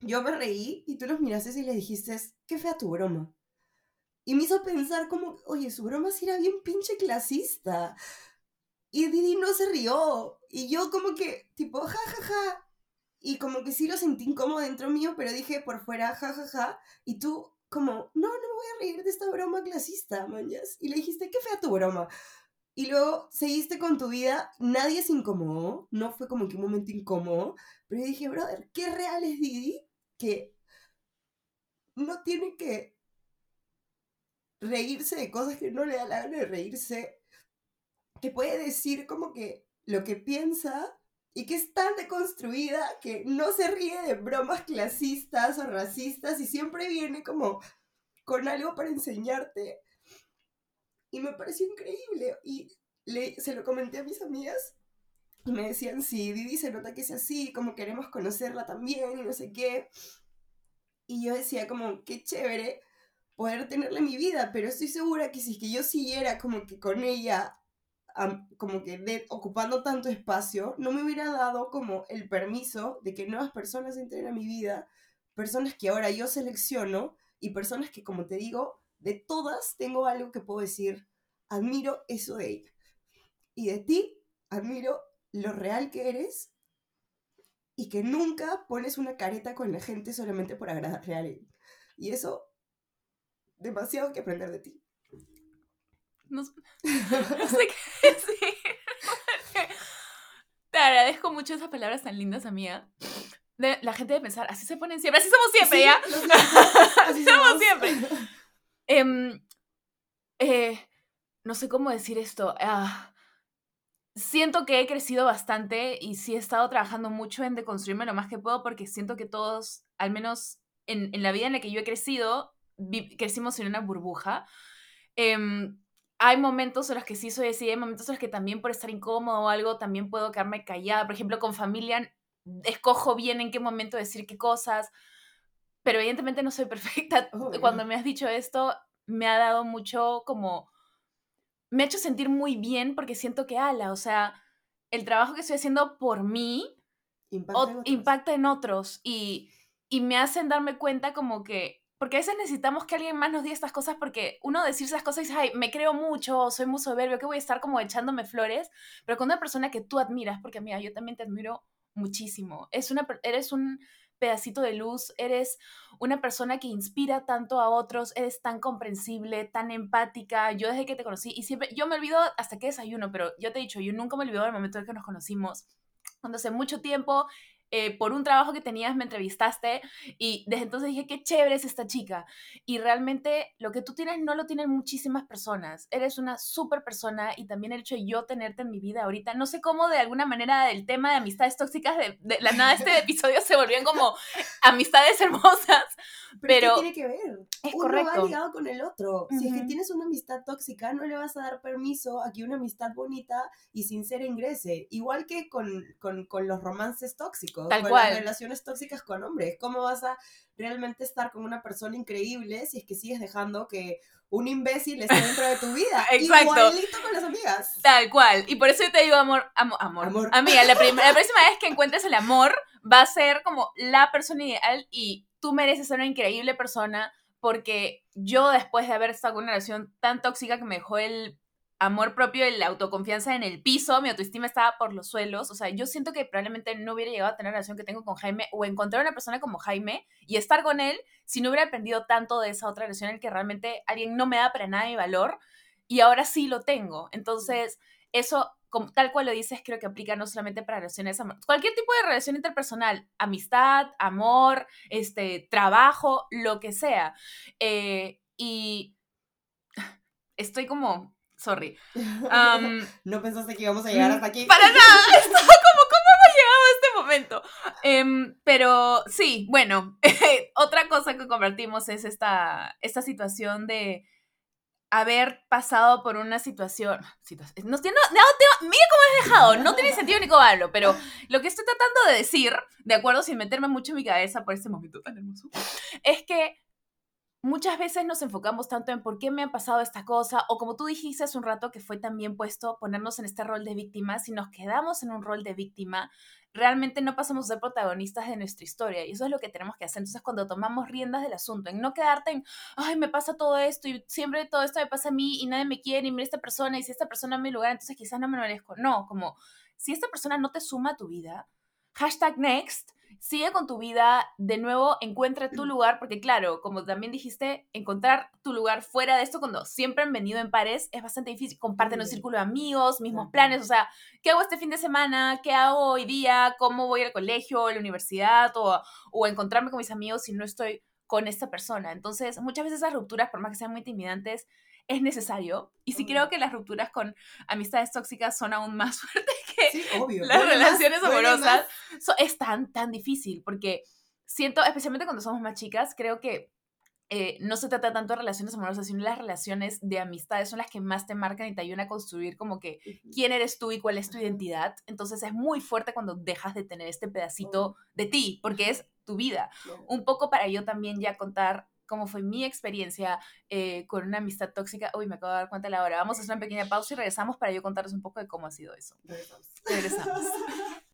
Yo me reí y tú los miraste y le dijiste, qué fea tu broma. Y me hizo pensar como, oye, su broma sí era bien pinche clasista. Y Didi no se rió. Y yo como que, tipo, ja, ja, ja. Y como que sí lo sentí incómodo dentro mío, pero dije por fuera, ja, ja, ja. Y tú como, no, no me voy a reír de esta broma clasista, mañas. Y le dijiste, qué fea tu broma. Y luego seguiste con tu vida, nadie se incomodó, no fue como que un momento incómodo, pero yo dije, brother, qué real es Didi que no tiene que reírse de cosas que no le da la gana de reírse, que puede decir como que lo que piensa y que es tan deconstruida que no se ríe de bromas clasistas o racistas y siempre viene como con algo para enseñarte. Y me pareció increíble. Y le, se lo comenté a mis amigas y me decían, sí, Didi se nota que es así, como queremos conocerla también y no sé qué. Y yo decía como, qué chévere poder tenerla en mi vida, pero estoy segura que si es que yo siguiera como que con ella, am- como que de- ocupando tanto espacio, no me hubiera dado como el permiso de que nuevas personas entren a mi vida, personas que ahora yo selecciono y personas que, como te digo, de todas tengo algo que puedo decir, admiro eso de ella. Y de ti, admiro lo real que eres y que nunca pones una careta con la gente solamente por agradarle a alguien. Y eso, demasiado que aprender de ti. *laughs* No, sé qué *laughs* decir. Te agradezco mucho esas palabras tan lindas, amiga. De, la gente debe pensar, así se ponen siempre, así somos siempre, Sí, ¿ya? siento. *laughs* Así Somos somos. siempre. Em, eh, no sé cómo decir esto. ah, siento que he crecido bastante y sí he estado trabajando mucho en deconstruirme lo más que puedo porque siento que todos, al menos en, en la vida en la que yo he crecido, vi- crecimos en una burbuja. Em, hay momentos en los que sí soy así, hay momentos en los que también por estar incómodo o algo también puedo quedarme callada. Por ejemplo, con familia escojo bien en qué momento decir qué cosas, pero evidentemente no soy *laughs* perfecta. Cuando me has dicho esto, me ha dado mucho como... Me ha hecho sentir muy bien porque siento que, ala, o sea, el trabajo que estoy haciendo por mí Impacta o- en otros. impacta en otros y, y me hacen darme cuenta como que, porque a veces necesitamos que alguien más nos diga estas cosas porque uno decir esas cosas y dice, ay, me creo mucho, soy muy soberbio, que voy a estar como echándome flores, pero con una persona que tú admiras, porque amiga, yo también te admiro muchísimo, es una, eres un pedacito de luz, eres una persona que inspira tanto a otros, eres tan comprensible, tan empática, yo desde que te conocí y siempre, yo me olvido hasta que desayuno, pero yo te he dicho, yo nunca me olvido del momento en que nos conocimos, cuando hace mucho tiempo, eh, por un trabajo que tenías, me entrevistaste y desde entonces dije, qué chévere es esta chica. Y realmente lo que tú tienes no lo tienen muchísimas personas. Eres una súper persona y también el hecho de yo tenerte en mi vida ahorita, no sé cómo de alguna manera el tema de amistades tóxicas, de, de la nada este episodio se volvían como amistades hermosas. Pero, pero- ¿qué tiene que ver? Es Uno correcto. va ligado con el otro. Si es que tienes una amistad tóxica, no le vas a dar permiso a que una amistad bonita y sincera ingrese. Igual que con, con, con los romances tóxicos, Tal con cual. las relaciones tóxicas con hombres. ¿Cómo vas a realmente estar con una persona increíble si es que sigues dejando que un imbécil esté dentro de tu *laughs* vida? Exacto. Igualito con las amigas. Tal cual. Y por eso yo te digo amor, amor, amor. Amor. Amiga, la, la próxima vez que *laughs* encuentres el amor va a ser como la persona ideal y tú mereces ser una increíble persona porque yo después de haber estado con una relación tan tóxica que me dejó el amor propio y la autoconfianza en el piso, mi autoestima estaba por los suelos, o sea, yo siento que probablemente no hubiera llegado a tener la relación que tengo con Jaime o encontrar una persona como Jaime y estar con él si no hubiera aprendido tanto de esa otra relación en la que realmente alguien no me da para nada mi valor y ahora sí lo tengo. Entonces, eso, como, tal cual lo dices, creo que aplica no solamente para relaciones, amor- cualquier tipo de relación interpersonal, amistad, amor, este, trabajo, lo que sea. Eh, y estoy como, sorry. Am, *laughs* no pensaste que íbamos a llegar hasta aquí. para nada, *laughs* *laughs* estaba como, ¿cómo hemos llegado a este momento. Em, pero sí, bueno, otra cosa que compartimos es esta, esta situación de haber pasado por una situación. no, no, no, mira cómo he dejado, no tiene sentido ni cómo hablo, pero lo que estoy tratando de decir, de acuerdo, sin meterme mucho en mi cabeza por este momento tan hermoso, es que muchas veces nos enfocamos tanto en por qué me ha pasado esta cosa, o como tú dijiste hace un rato, que fue también puesto ponernos en este rol de víctima, si nos quedamos en un rol de víctima, realmente no pasamos a ser protagonistas de nuestra historia. Y eso es lo que tenemos que hacer. Entonces, cuando tomamos riendas del asunto, en no quedarte en, ay, me pasa todo esto y siempre todo esto me pasa a mí y nadie me quiere y mira esta persona y si esta persona en mi lugar, entonces quizás no me lo merezco. No, como si esta persona no te suma a tu vida, hashtag next, sigue con tu vida, de nuevo encuentra tu lugar, porque claro, como también dijiste, encontrar tu lugar fuera de esto cuando siempre han venido en pares es bastante difícil. Comparten un círculo de amigos, mismos planes, o sea, ¿qué hago este fin de semana? ¿Qué hago hoy día? ¿Cómo voy al colegio, a la universidad? O, o encontrarme con mis amigos si no estoy con esta persona. Entonces, muchas veces esas rupturas, por más que sean muy intimidantes, es necesario. Y sí creo que las rupturas con amistades tóxicas son aún más *laughs* fuertes que las relaciones amorosas. es tan, tan difícil porque siento, especialmente cuando somos más chicas, creo que eh, no se trata tanto de relaciones amorosas, sino las relaciones de amistades son las que más te marcan y te ayudan a construir como que quién eres tú y cuál es tu identidad. Entonces es muy fuerte cuando dejas de tener este pedacito de ti, porque es tu vida. Un poco para yo también ya contar cómo fue mi experiencia eh, con una amistad tóxica. Uy, me acabo de dar cuenta de la hora. Vamos a hacer una pequeña pausa y regresamos para yo contarles un poco de cómo ha sido eso. Regresamos. Regresamos. *laughs*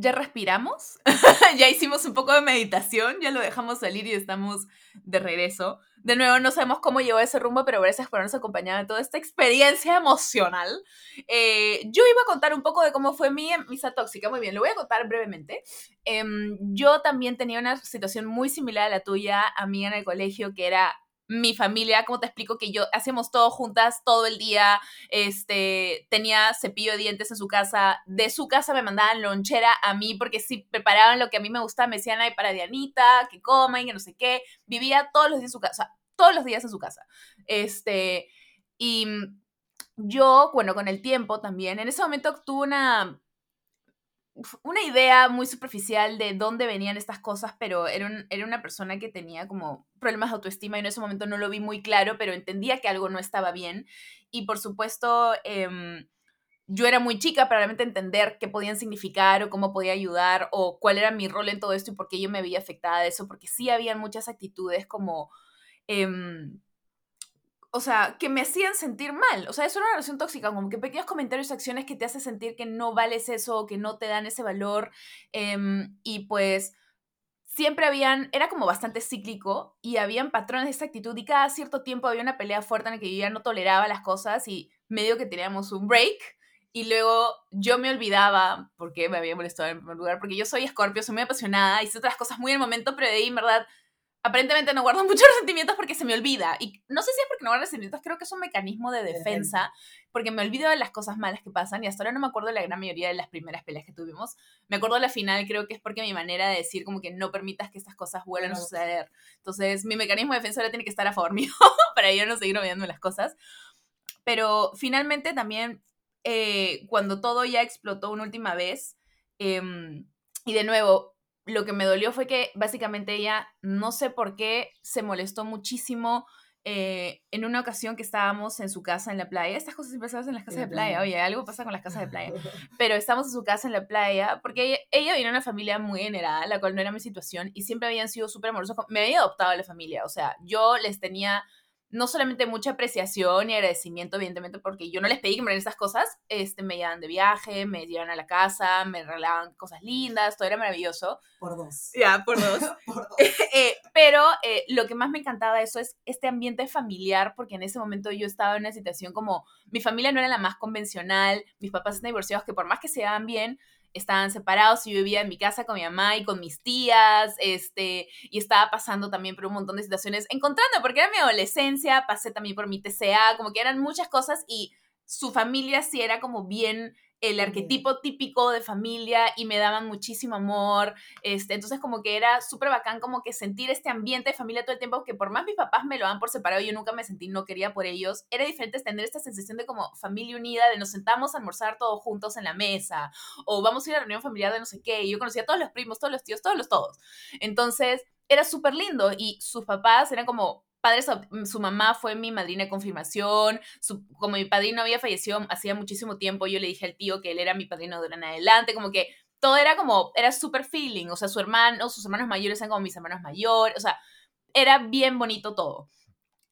ya respiramos, *laughs* ya hicimos un poco de meditación, ya lo dejamos salir y estamos de regreso. De nuevo, no sabemos cómo llevó ese rumbo, pero gracias por habernos acompañado en toda esta experiencia emocional. Eh, yo iba a contar un poco de cómo fue mi amistad tóxica. Muy bien, lo voy a contar brevemente. Em, yo también tenía una situación muy similar a la tuya, a mí en el colegio, que era mi familia, como te explico que yo hacíamos todo juntas todo el día, este, tenía cepillo de dientes en su casa, de su casa me mandaban lonchera a mí porque si preparaban lo que a mí me gustaba, me decían, ay, para Dianita, que coman, que no sé qué, vivía todos los días en su casa, todos los días en su casa, este, y yo, bueno, con el tiempo también, en ese momento tuve una una idea muy superficial de dónde venían estas cosas, pero era, era una persona que tenía como problemas de autoestima y en ese momento no lo vi muy claro, pero entendía que algo no estaba bien. Y por supuesto, em, yo era muy chica para realmente entender qué podían significar o cómo podía ayudar o cuál era mi rol en todo esto y por qué yo me veía afectada de eso, porque sí había muchas actitudes como... Em, o sea, que me hacían sentir mal. O sea, es una relación tóxica, como que pequeños comentarios, acciones que te hacen sentir que no vales eso, que no te dan ese valor. Em, y pues siempre habían, era como bastante cíclico y habían patrones de esta actitud y cada cierto tiempo había una pelea fuerte en la que yo ya no toleraba las cosas y medio que teníamos un break. Y luego yo me olvidaba porque me había molestado en primer lugar, porque yo soy escorpio, soy muy apasionada, hice otras cosas muy en el momento, pero de ahí en verdad aparentemente no guardo *laughs* muchos resentimientos porque se me olvida. Y no sé si es porque no guardo resentimientos, creo que es un mecanismo de defensa, porque me olvido de las cosas malas que pasan y hasta ahora no me acuerdo de la gran mayoría de las primeras peleas que tuvimos. Me acuerdo de la final, creo que es porque mi manera de decir como que no permitas que estas cosas vuelvan a suceder. Entonces, mi mecanismo de defensa ahora tiene que estar a favor *laughs* mío para yo no seguir olvidando las cosas. Pero finalmente también, eh, cuando todo ya explotó una última vez, em, y de nuevo, lo que me dolió fue que básicamente ella, no sé por qué, se molestó muchísimo eh, en una ocasión que estábamos en su casa en la playa. Estas cosas siempre se hacen en las casas de playa. Oye, algo pasa con las casas de *laughs* playa. Pero estamos en su casa en la playa porque ella, ella viene de una familia muy generada, la cual no era mi situación, y siempre habían sido súper amorosos. Me había adoptado a la familia. O sea, yo les tenía no solamente mucha apreciación y agradecimiento, evidentemente, porque yo no les pedí que me esas cosas, este, me llevaban de viaje, me llevaban a la casa, me regalaban cosas lindas, todo era maravilloso. Por dos. Ya, por dos. *laughs* por dos. *laughs* Eh, pero eh, lo que más me encantaba de eso es este ambiente familiar, porque en ese momento yo estaba en una situación como, mi familia no era la más convencional, mis papás están divorciados, que por más que se llevaban bien, estaban separados y yo vivía en mi casa con mi mamá y con mis tías, este, y estaba pasando también por un montón de situaciones, encontrando, porque era mi adolescencia, pasé también por mi TCA, como que eran muchas cosas y su familia sí era como bien el arquetipo típico de familia y me daban muchísimo amor. Este, entonces como que era súper bacán como que sentir este ambiente de familia todo el tiempo, que por más mis papás me lo dan por separado, yo nunca me sentí, no quería por ellos. Era diferente tener esta sensación de como familia unida, de nos sentamos a almorzar todos juntos en la mesa, o vamos a ir a la reunión familiar de no sé qué. Y yo conocía a todos los primos, todos los tíos, todos los todos. Entonces era súper lindo y sus papás eran como padres, mm, su mamá fue mi madrina de confirmación, como mi padrino había fallecido hacía muchísimo tiempo, yo le dije al tío que él era mi padrino de en adelante, como que todo era como, era súper feeling, o sea, su hermano, sus hermanos mayores eran como mis hermanos mayores, o sea, era bien bonito todo.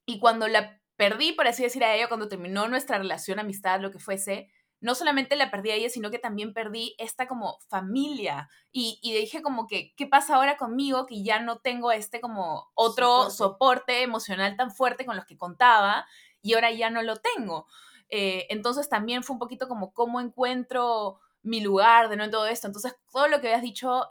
Y cuando la perdí, por así decir, a ella, cuando terminó nuestra relación, amistad, lo que fuese, no solamente la perdí a ella, sino que también perdí esta como familia. Y, dije como que, ¿qué pasa ahora conmigo? Que ya no tengo este como otro soporte, emocional tan fuerte con los que contaba y ahora ya no lo tengo. Eh, entonces también fue un poquito como cómo encuentro mi lugar de no en todo esto. Entonces todo lo que habías dicho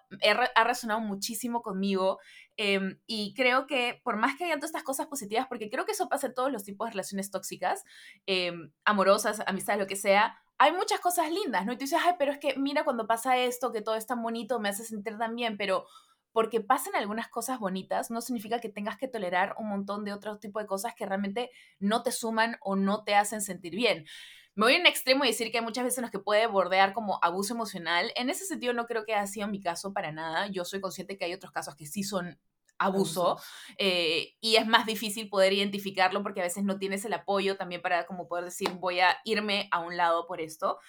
ha resonado muchísimo conmigo. Em, y creo que por más que haya todas estas cosas positivas, porque creo que eso pasa en todos los tipos de relaciones tóxicas, em, amorosas, amistades, lo que sea, hay muchas cosas lindas, ¿no? Y tú dices, ay, pero es que mira cuando pasa esto, que todo es tan bonito, me hace sentir tan bien, pero porque pasen algunas cosas bonitas no significa que tengas que tolerar un montón de otro tipo de cosas que realmente no te suman o no te hacen sentir bien. Me voy en extremo y decir que hay muchas veces en las que puede bordear como abuso emocional. En ese sentido no creo que haya sido mi caso para nada. Yo soy consciente que hay otros casos que sí son abuso eh, y es más difícil poder identificarlo porque a veces no tienes el apoyo también para como poder decir voy a irme a un lado por esto.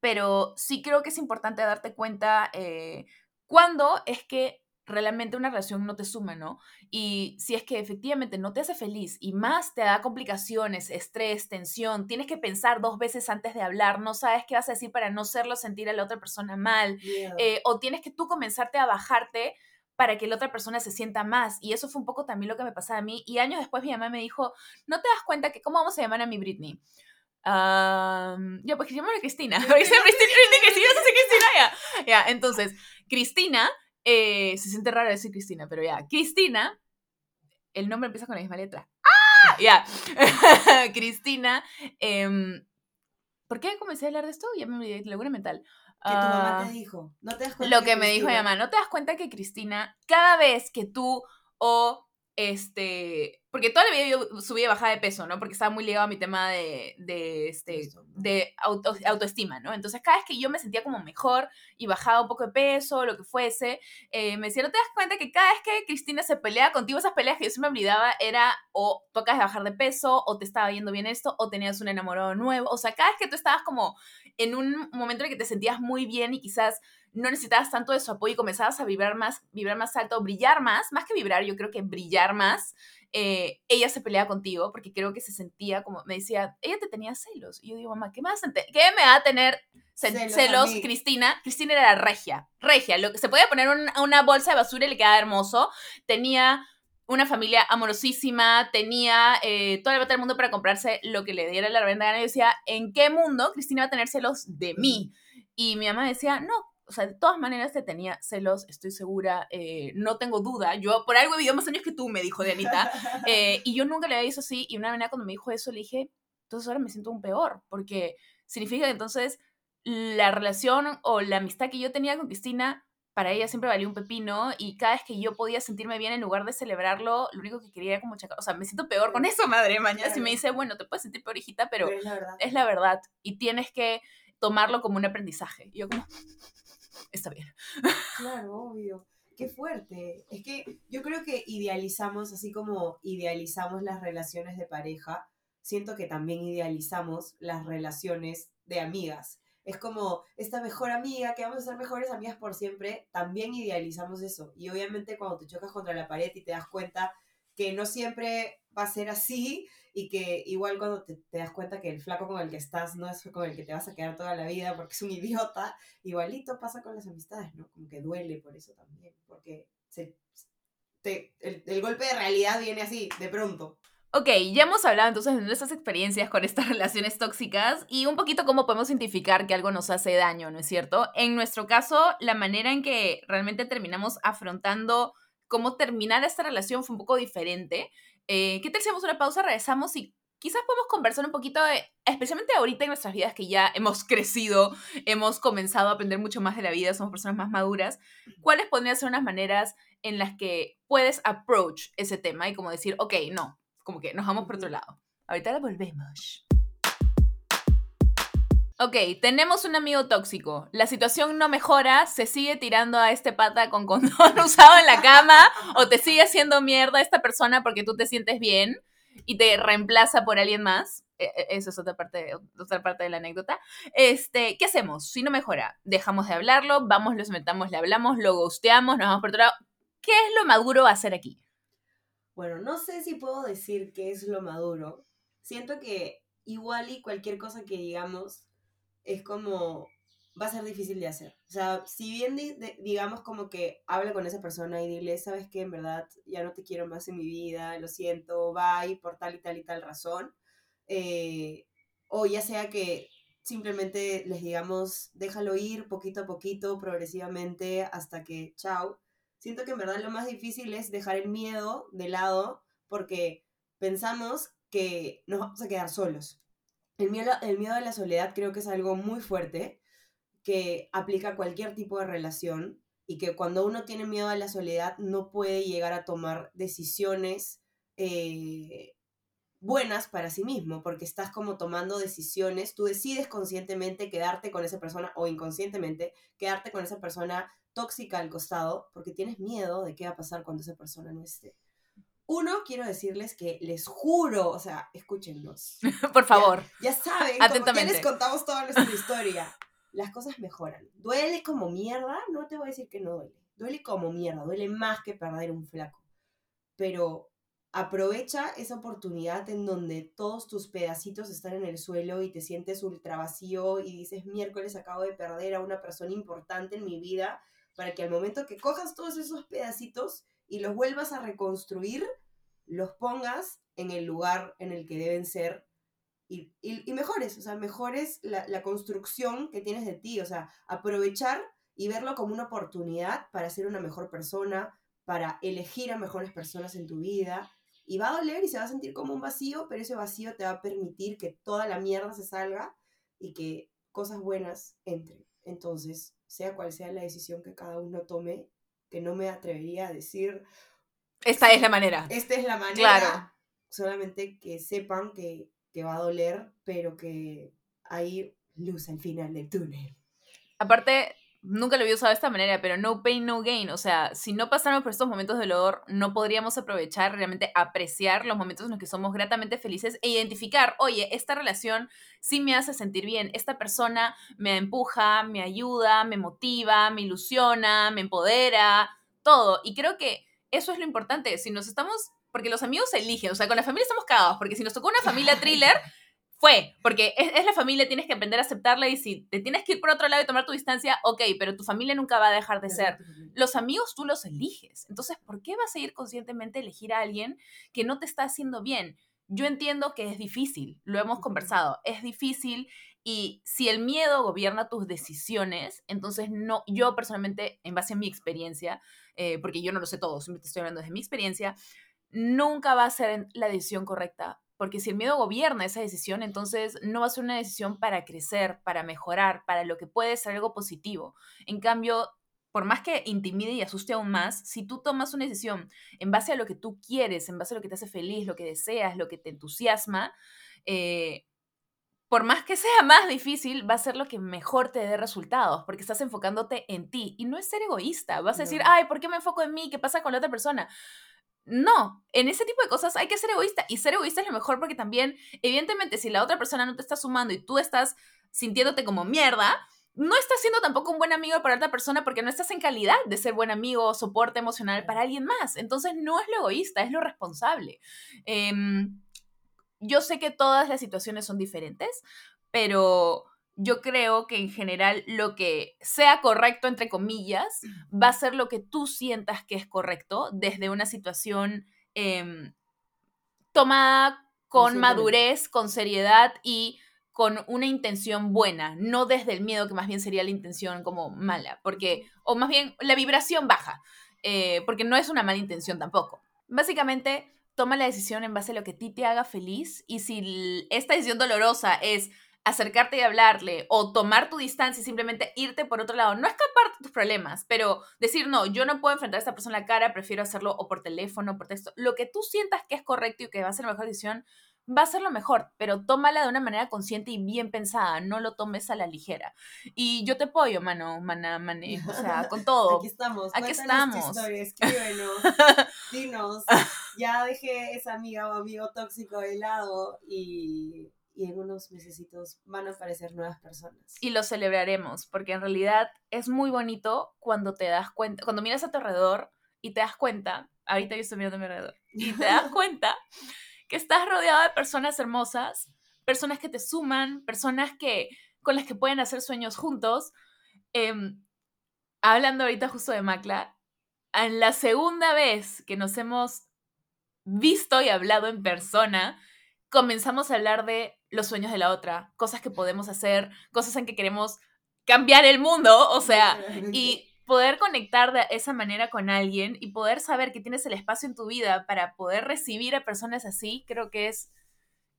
Pero sí creo que es importante darte cuenta eh, cuándo es que realmente una relación no te suma, ¿no? Y si es que efectivamente no te hace feliz y más te da complicaciones, estrés, tensión, tienes que pensar dos veces antes de hablar, no sabes qué vas a decir para no hacerlo sentir a la otra persona mal, eh, o tienes que tú comenzarte a bajarte para que la otra persona se sienta más. Y eso fue un poco también lo que me pasaba a mí. Y años después mi mamá me dijo, ¿no te das cuenta que cómo vamos a llamar a mi Britney? ya, pues que a Cristina. Porque Cristina, Cristina, Cristina, ya. Ya, entonces, Cristina, eh, se siente raro decir Cristina, pero ya, Cristina, el nombre empieza con la misma letra. ¡Ah! Ya, *laughs* Cristina, em, ¿por qué comencé a hablar de esto? Ya me olvidé, laguna mental. Que tu mamá te ah, dijo. ¿No te das cuenta lo que, me dijo mi mamá. ¿No te das cuenta que Cristina, cada vez que tú o este, porque toda la vida yo subía y bajaba de peso, ¿no? Porque estaba muy ligado a mi tema de, de, este, de autoestima, ¿no? Entonces, cada vez que yo me sentía como mejor y bajaba un poco de peso, lo que fuese, eh, me decía, ¿no te das cuenta que cada vez que Cristina se pelea contigo, esas peleas que yo siempre me olvidaba era o tú acabas de bajar de peso, o te estaba yendo bien esto, o tenías un enamorado nuevo, o sea, cada vez que tú estabas como en un momento en el que te sentías muy bien y quizás no necesitabas tanto de su apoyo y comenzabas a vibrar más, vibrar más alto, brillar más, más que vibrar, yo creo que brillar más, eh, ella se peleaba contigo porque creo que se sentía como, me decía, ella te tenía celos. Y yo digo, mamá, ¿qué me, ¿qué me va a tener celos, Cristina? Cristina era regia, regia, lo que se podía poner una bolsa de basura y le quedaba hermoso. Tenía una familia amorosísima, tenía eh, todo el del mundo para comprarse lo que le diera la venda gana. Y yo decía, ¿en qué mundo Cristina va a tener celos de mí? Y mi mamá decía, no, o sea, de todas maneras te tenía celos, estoy segura, eh, no tengo duda. Yo por algo he vivido más años que tú, me dijo Dianita. *laughs* Eh, y yo nunca le había dicho así. Y una vez cuando me dijo eso, le dije, entonces ahora me siento un peor, porque significa que entonces la relación o la amistad que yo tenía con Cristina, para ella siempre valía un pepino. Y cada vez que yo podía sentirme bien, en lugar de celebrarlo, lo único que quería era como chacar. O sea, me siento peor con eso, madre mañana. Si me dice, bueno, te puedes sentir peor, hijita, pero, es, la es la verdad. Y tienes que tomarlo como un aprendizaje. Y yo como está bien. Claro, obvio. Qué fuerte. Es que yo creo que idealizamos, así como idealizamos las relaciones de pareja, siento que también idealizamos las relaciones de amigas. Es como esta mejor amiga, que vamos a ser mejores amigas por siempre, también idealizamos eso. Y obviamente cuando te chocas contra la pared y te das cuenta que no siempre va a ser así y que igual cuando te, das cuenta que el flaco con el que estás no es con el que te vas a quedar toda la vida porque es un idiota, igualito pasa con las amistades, ¿no? Como que duele por eso también, porque se, el, el golpe de realidad viene así, de pronto. Ok, ya hemos hablado entonces de nuestras experiencias con estas *laughs* relaciones tóxicas y un poquito cómo podemos identificar que algo nos hace daño, ¿no es cierto? En nuestro caso, la manera en que realmente terminamos afrontando cómo terminar esta relación fue un poco diferente. Eh, ¿Qué tal si hacemos una pausa? Regresamos y quizás podemos conversar un poquito, de, especialmente ahorita en nuestras vidas que ya hemos *laughs* crecido, hemos comenzado a aprender mucho más de la vida, somos personas más maduras, ¿cuáles podrían ser unas maneras en las que puedes approach ese tema y como decir, ok, no, como que nos vamos por otro lado? Ahorita la volvemos. Ok, tenemos un amigo tóxico. La situación no mejora, se sigue tirando a este pata con condón *laughs* usado en la cama o te sigue haciendo mierda esta persona porque tú te sientes bien y te reemplaza por alguien más. E, e, Eso es otra parte, otra parte de la anécdota. Este, ¿qué hacemos? Si no mejora, dejamos de hablarlo, vamos, los metamos, le hablamos, lo ghosteamos, nos vamos por otro lado. ¿Qué es lo maduro hacer aquí? Bueno, no sé si puedo decir qué es lo maduro. Siento que igual y cualquier cosa que digamos es como va a ser difícil de hacer. O sea, si bien digamos como que habla con esa persona y dile, sabes que en verdad ya no te quiero más en mi vida, lo siento, bye, por tal y tal y tal razón. Eh, o ya sea que simplemente les digamos, déjalo ir poquito a poquito, progresivamente, hasta que, chao. Siento que en verdad lo más difícil es dejar el miedo de lado porque pensamos que nos vamos a quedar solos. El miedo, el miedo a la soledad creo que es algo muy fuerte que aplica a cualquier tipo de relación y que cuando uno tiene miedo a la soledad no puede llegar a tomar decisiones eh, buenas para sí mismo, porque estás como tomando decisiones, tú decides conscientemente quedarte con esa persona o inconscientemente quedarte con esa persona tóxica al costado, porque tienes miedo de qué va a pasar cuando esa persona no esté. Uno, quiero decirles que les juro, o sea, escúchenlos. *laughs* Por favor. Ya, saben, Atentamente. les contamos toda nuestra *laughs* historia. Las cosas mejoran. ¿Duele como mierda? No te voy a decir que no duele. Duele como mierda, duele más que perder un flaco. Pero aprovecha esa oportunidad en donde todos tus pedacitos están en el suelo y te sientes ultra vacío y dices, miércoles acabo de perder a una persona importante en mi vida, para que al momento que cojas todos esos pedacitos y los vuelvas a reconstruir, los pongas en el lugar en el que deben ser y, y, mejores, o sea, mejores la, la, construcción que tienes de ti, o sea, aprovechar y verlo como una oportunidad para ser una mejor persona, para elegir a mejores personas en tu vida. Y va a doler y se va a sentir como un vacío, pero ese vacío te va a permitir que toda la mierda se salga y que cosas buenas entren. Entonces, sea cual sea la decisión que cada uno tome, que no me atrevería a decir. Esta es la manera. Esta es la manera. Claro. Solamente que sepan que, que va a doler, pero que hay luz al final del túnel. Aparte, nunca lo había usado de esta manera, pero no pain, no gain. O sea, si no pasáramos por estos momentos de dolor, no podríamos aprovechar, realmente apreciar los momentos en los que somos gratamente felices e identificar, oye, esta relación sí me hace sentir bien, esta persona me empuja, me ayuda, me motiva, me ilusiona, me empodera, todo. Y creo que eso es lo importante. Si nos estamos, porque los amigos eligen, o sea, con la familia estamos cagados, porque si nos tocó una familia *laughs* thriller fue, porque es, la familia, tienes que aprender a aceptarla y si te tienes que ir por otro lado y tomar tu distancia, ok, pero tu familia nunca va a dejar de ser. Los amigos tú los eliges. Entonces, ¿por qué vas a ir conscientemente a elegir a alguien que no te está haciendo bien? Yo entiendo que es difícil, lo hemos conversado, es difícil y si el miedo gobierna tus decisiones, entonces no, yo personalmente, en base a mi experiencia, eh, porque yo no lo sé todo, simplemente estoy hablando desde mi experiencia, nunca va a ser la decisión correcta porque si el miedo gobierna esa decisión, entonces no va a ser una decisión para crecer, para mejorar, para lo que puede ser algo positivo. En cambio, por más que intimide y asuste aún más, si tú tomas una decisión en base a lo que tú quieres, en base a lo que te hace feliz, lo que deseas, lo que te entusiasma, eh, por más que sea *laughs* más difícil, va a ser lo que mejor te dé resultados, porque estás enfocándote en ti. Y no es ser egoísta. Vas a decir, ay, ¿por qué me enfoco en mí? ¿Qué pasa con la otra persona? No, en ese tipo de cosas hay que ser egoísta y ser egoísta es lo mejor porque también, evidentemente, si la otra persona no te está sumando y tú estás sintiéndote como mierda, no estás siendo tampoco un buen amigo para otra persona porque no estás en calidad de ser buen amigo o soporte emocional para alguien más. Entonces no es lo egoísta, es lo responsable. Em, yo sé que todas las situaciones son diferentes, pero yo creo que en general lo que sea correcto, entre comillas, va a ser lo que tú sientas que es correcto desde una situación em, tomada con madurez, con seriedad y con una intención buena, no desde el miedo, que más bien sería la intención como mala, porque, o más bien la vibración baja, eh, porque no es una mala intención tampoco. Básicamente, toma la decisión en base a lo que a ti te haga feliz y si esta decisión dolorosa es acercarte y hablarle o tomar tu distancia y simplemente irte por otro lado, no escapar de tus problemas, pero decir, no, yo no puedo enfrentar a esta persona en la cara, prefiero hacerlo o por teléfono, o por texto, lo que tú sientas que es correcto y que va a ser la mejor decisión, va a ser lo mejor, pero tómala de una manera consciente y bien pensada, no lo tomes a la ligera. Y yo te apoyo, mano, mana, mané, o sea, con *laughs* todo. Aquí estamos. Aquí tu estamos. historia, escríbenos, dinos. *laughs* Ya dejé esa amiga o amigo tóxico de lado y, y en unos mesecitos van a aparecer nuevas personas. y lo celebraremos, porque en realidad es muy bonito cuando te das cuenta, cuando miras a tu alrededor y te das cuenta, ahorita yo estoy mirando a mi alrededor, y te das *laughs* cuenta que estás rodeado de personas hermosas, personas que te suman, personas que con las que pueden hacer sueños juntos. Em, hablando ahorita justo de Macla, en la segunda vez que nos hemos visto y hablado en persona, comenzamos a hablar de los sueños de la otra, cosas que podemos hacer, cosas en que queremos cambiar el mundo, o sea, y poder conectar de esa manera con alguien y poder saber que tienes el espacio en tu vida para poder recibir a personas así, creo que es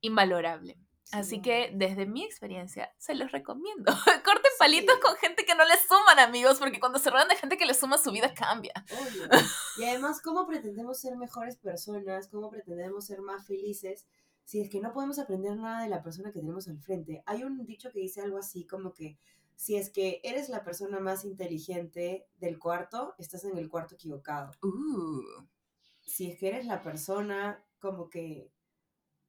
invalorable. Así Sí. que desde mi experiencia se los recomiendo. *laughs* Corten palitos Sí. con gente que no les suman, amigos, porque cuando se rodean de gente que les suma, su vida cambia. Obvio. Y además, ¿cómo pretendemos ser mejores personas? ¿Cómo pretendemos ser más felices? Si es que no podemos aprender nada de la persona que tenemos al frente. Hay un dicho que dice algo así como que si es que eres la persona más inteligente del cuarto, estás en el cuarto equivocado. Uh. Si es que eres la persona como que,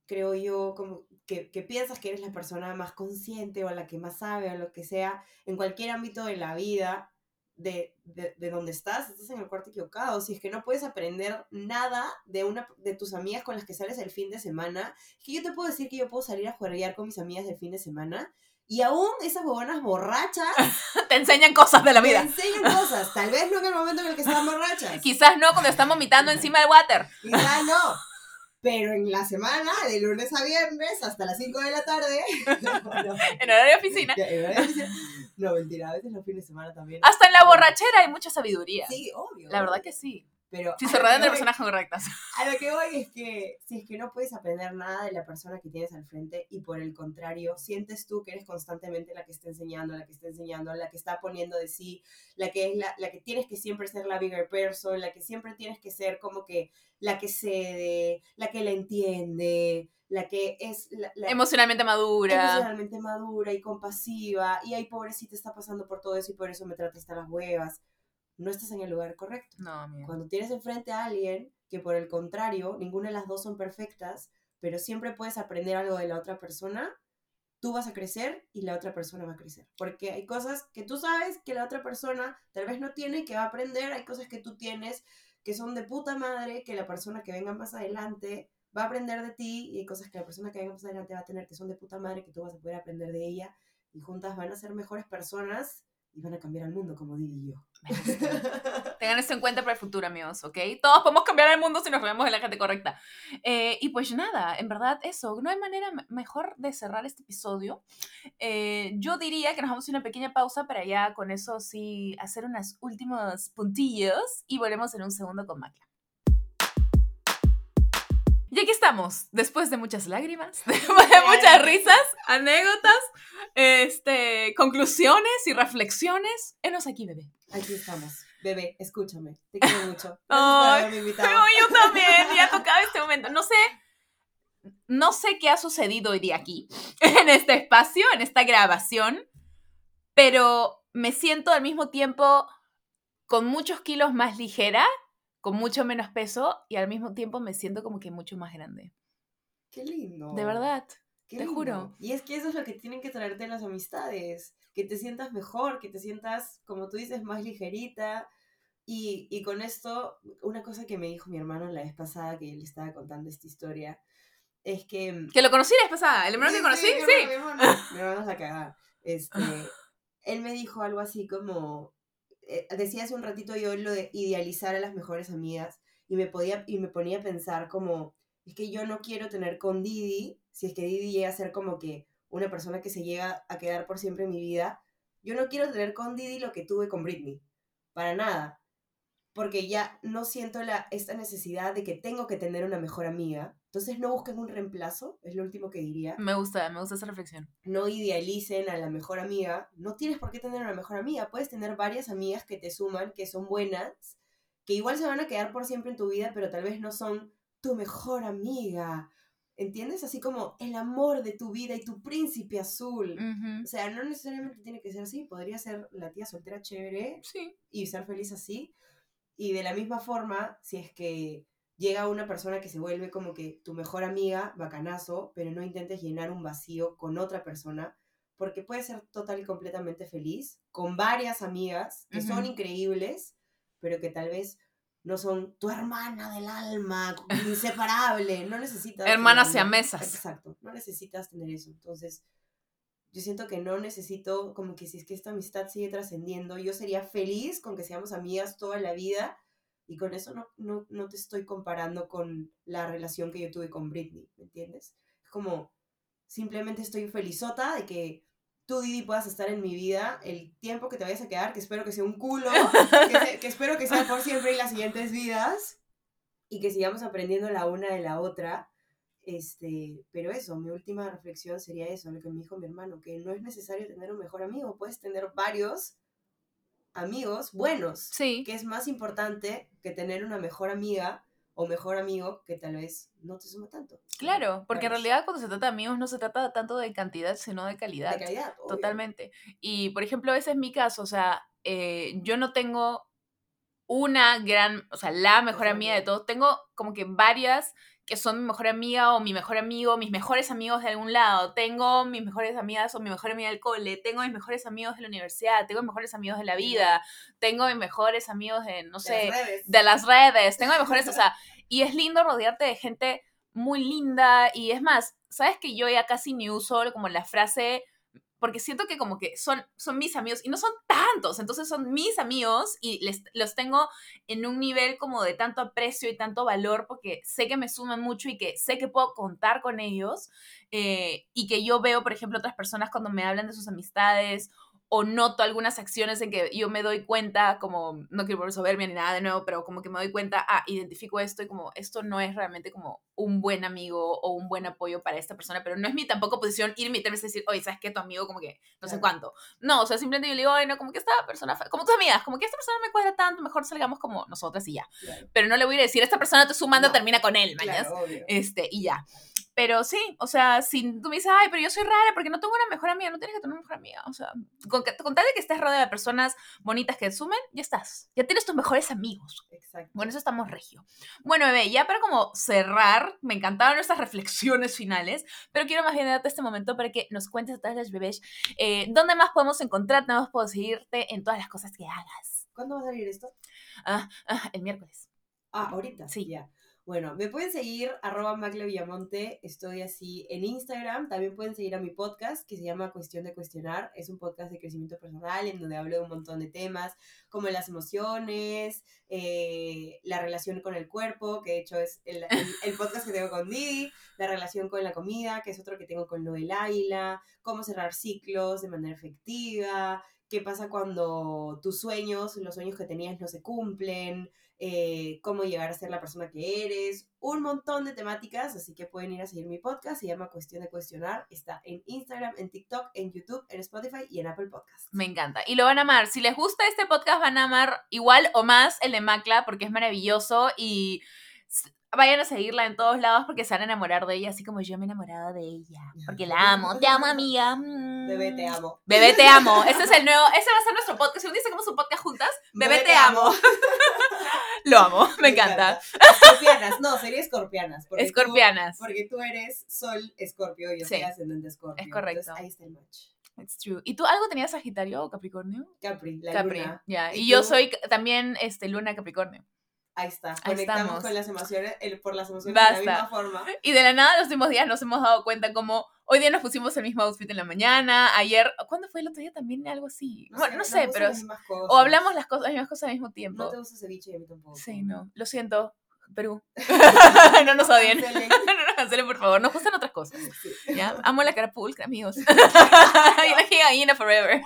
creo yo, como que, que piensas que eres la persona más consciente o la que más sabe o lo que sea, en cualquier ámbito de la vida, de, de, de donde estás, estás en el cuarto equivocado. Si es que no puedes aprender nada de una de tus amigas con las que sales el fin de semana, es que yo te puedo decir que yo puedo salir a jugar con mis amigas el fin de semana y aún esas huevonas borrachas *laughs* Te enseñan cosas de la vida. enseñan cosas. Tal vez no en el momento en el que están borrachas. *laughs* Quizás no cuando están vomitando encima del water. Quizás no. Pero en la semana, de lunes a viernes, hasta las 5 de la tarde. *laughs* No, no, En horario de oficina. ya, en horario de oficina. No, mentira, a veces los fines de semana también. Hasta en la borrachera hay mucha sabiduría. Sí, obvio. La verdad que sí. Pero Si se rodean de personas correctas. A lo que voy es que si es que no puedes aprender nada de la persona que tienes al frente y por el contrario, sientes tú que eres constantemente la que está enseñando, la que está enseñando, la que está poniendo de sí, la que es la, la que tienes que siempre ser la bigger person, la que siempre tienes que ser como que la que cede, la que la entiende, la que es la, la- Emocionalmente madura. emocionalmente madura y compasiva y ay pobrecita está pasando por todo eso y por eso me trata hasta las huevas. No estás en el lugar correcto. No, amiga. Cuando tienes enfrente a alguien que por el contrario, ninguna de las dos son perfectas, pero siempre puedes aprender algo de la otra persona, tú vas a crecer y la otra persona va a crecer. Porque hay cosas que tú sabes que la otra persona tal vez no tiene, que va a aprender, hay cosas que tú tienes que son de puta madre, que la persona que venga más adelante va a aprender de ti y hay cosas que la persona que venga más adelante va a tener que son de puta madre, que tú vas a poder aprender de ella y juntas van a ser mejores personas y van a cambiar al mundo como y yo. Tengan esto en cuenta para el futuro, amigos, ¿ok? Todos podemos cambiar el mundo si nos rodeamos de la gente correcta. Eh, y pues nada, en verdad, eso. No hay manera me- mejor de cerrar este episodio. Eh, yo diría que nos vamos a una pequeña pausa para ya con eso sí hacer unos últimos puntillos y volvemos en un segundo con Macla. Y aquí estamos, después de muchas lágrimas, *laughs* de muchas risas, anécdotas, este, conclusiones y reflexiones. Enos aquí, bebé. Aquí estamos. Bebé, escúchame. Te quiero mucho. *laughs* Ay. Pero yo también, ya *laughs* tocaba este momento. No sé, no sé qué ha sucedido hoy día aquí, en este espacio, en esta grabación, pero me siento al mismo tiempo con muchos kilos más ligera, con mucho menos peso y al mismo tiempo me siento como que mucho más grande. Qué lindo. De verdad. Qué te lindo. juro. Y es que eso es lo que tienen que traerte las amistades. Que te sientas mejor, que te sientas, como tú dices, más ligerita. Y, y con esto, una cosa que me dijo mi hermano la vez pasada, que le estaba contando esta historia, es que... Que lo conocí la vez pasada, el hermano que conocí, mi sí. hermano, Mi hermano, mi hermano es la cagada. *laughs* Este, él me dijo algo así como, eh, decía hace un ratito yo lo de idealizar a las mejores amigas y me, podía, y me ponía a pensar como, es que yo no quiero tener con Didi, si es que Didi llega a ser como que una persona que se llega a quedar por siempre en mi vida, yo no quiero tener con Didi lo que tuve con Britney, para nada. porque ya no siento la, esta necesidad de que tengo que tener una mejor amiga. Entonces no busquen un reemplazo, es lo último que diría. Me gusta, me gusta esa reflexión. No idealicen a la mejor amiga. No tienes por qué tener una mejor amiga. Puedes tener varias amigas que te suman, que son buenas, que igual se van a quedar por siempre en tu vida, pero tal vez no son tu mejor amiga. ¿Entiendes? Así como el amor de tu vida y tu príncipe azul. O sea, no necesariamente tiene que ser así. Podría ser la tía soltera chévere Sí. y ser feliz así. Y de la misma forma, si es que llega una persona que se vuelve como que tu mejor amiga, bacanazo, pero no intentes llenar un vacío con otra persona, porque puedes ser total y completamente feliz con varias amigas que son increíbles, pero que tal vez no son tu hermana del alma, inseparable, no necesitas... Hermanas tenerlo. siamesas. Exacto, no necesitas tener eso. Entonces, yo siento que no necesito, como que si es que esta amistad sigue trascendiendo, yo sería feliz con que seamos amigas toda la vida y con eso no, no, no te estoy comparando con la relación que yo tuve con Britney, ¿me entiendes? Es como, simplemente estoy felizota de que tú, Didi, puedas estar en mi vida el tiempo que te vayas a quedar, que espero que sea un culo, que, que espero que sea por siempre en las siguientes vidas y que sigamos aprendiendo la una de la otra. Este, pero eso, mi última reflexión sería eso, lo que me dijo mi hermano, que no es necesario tener un mejor amigo, puedes tener varios amigos buenos, Sí. que es más importante que tener una mejor amiga o mejor amigo que tal vez no te suma tanto. Claro, porque en realidad cuando se trata de amigos no se trata tanto de cantidad, sino de calidad. De calidad, obvio. Totalmente. Y, por ejemplo, ese es mi caso, o sea, eh, yo no tengo una gran, o sea, la mejor amiga de todos, tengo como que varias que son mi mejor amiga o mi mejor amigo, mis mejores amigos de algún lado, tengo mis mejores amigas o mi mejor amiga del cole, tengo mis mejores amigos de la universidad, tengo mis mejores amigos de la vida, tengo mis mejores amigos de, no De sé, las redes. de las redes, tengo de mejores, o sea, y es lindo rodearte de gente muy linda y es más, sabes que yo ya casi ni uso como la frase porque siento que como que son, son mis amigos y no son tantos, entonces son mis amigos y les, los tengo en un nivel como de tanto aprecio y tanto valor porque sé que me suman mucho y que sé que puedo contar con ellos eh, y que yo veo, por ejemplo, otras personas cuando me hablan de sus amistades o noto algunas acciones en que yo me doy cuenta, como, no quiero volver soberbia ni nada de nuevo, pero como que me doy cuenta, ah, identifico esto y como esto no es realmente como un buen amigo o un buen apoyo para esta persona, pero no es mi tampoco posición irme y decir, oye, ¿sabes qué? Tu amigo como que no sé cuánto. No, o sea, simplemente yo le digo, ay, no, como que esta persona, como tus amigas, como que esta persona me cuadra tanto, mejor salgamos como nosotras y ya. Claro, Pero no le voy a decir, esta persona te sumando, No. termina con él, mañas. claro. Este, y ya. Pero sí, o sea, si tú me dices, ay, pero yo soy rara porque no tengo una mejor amiga, no tienes que tener una mejor amiga. O sea, con, con tal de que estés rodeada de personas bonitas que sumen, ya estás. Ya tienes tus mejores amigos. Exacto. Bueno, eso estamos regio. Bueno, bebé, ya para como cerrar, me encantaron nuestras reflexiones finales, pero quiero más bien darte este momento para que nos cuentes a todas las bebés eh, dónde más podemos encontrarte, dónde más puedo seguirte en todas las cosas que hagas. ¿Cuándo va a salir esto? Ah, ah, el miércoles. Ah, ahorita. Sí. Ya. Bueno, me pueden seguir, arroba estoy así en Instagram, también pueden seguir a mi podcast que se llama Cuestión de Cuestionar, es un podcast de crecimiento personal en donde hablo de un montón de temas como las emociones, eh, la relación con el cuerpo, que de hecho es el podcast que tengo con Didi, la relación con la comida, que es otro que tengo con Noel Águila, cómo cerrar ciclos de manera efectiva, qué pasa cuando tus sueños, los sueños que tenías no se cumplen, eh, cómo llegar a ser la persona que eres, un montón de temáticas, así que pueden ir a seguir mi podcast, se llama Cuestión de Cuestionar, está en Instagram, en TikTok, en YouTube, en Spotify y en Apple Podcast. Me encanta. Y lo van a amar. Si les gusta este podcast, van a amar igual o más el de Macla, porque es maravilloso. Y vayan a seguirla en todos lados porque se van a enamorar de ella, así como yo me he enamorado de ella. Porque la amo. Te amo, amiga. Mm. Bebé, te amo. Bebé, te amo. Ese es el nuevo. Ese va a ser nuestro podcast. Si un día sacamos un podcast juntas, bebé, te, amo. *laughs* lo amo. *laughs* Me, encanta. Escorpianas, no, sería escorpianas. porque tú- Escorpianas. porque tú eres sol escorpio y yo Sí. soy ascendente escorpio. Es correcto. Entonces, ahí está el match. It's true. ¿Y tú algo tenías Sagitario o Capricornio? Capri, la Capri. Ya. ¿Y Y yo soy también este, Luna Capricornio. Ahí está. Ahí Conectamos estamos. con las emociones, el- por las emociones Basta. de la misma forma. Y de la nada los últimos días nos hemos dado cuenta como hoy día nos pusimos el mismo outfit en la mañana, ayer, ¿cuándo fue el otro día también algo así? bueno, no nos sé, pero... las mismas cosas. O hablamos las, cosas, las mismas cosas al mismo tiempo. No te gusta ceviche y a mí tampoco. Sí, no. Lo siento, Perú. *laughs* no nos odien. *laughs* No nos cancelen, por favor. Nos gustan otras cosas. Sí. ¿ya? Amo la carapulcra, amigos. *laughs* y la gallina forever.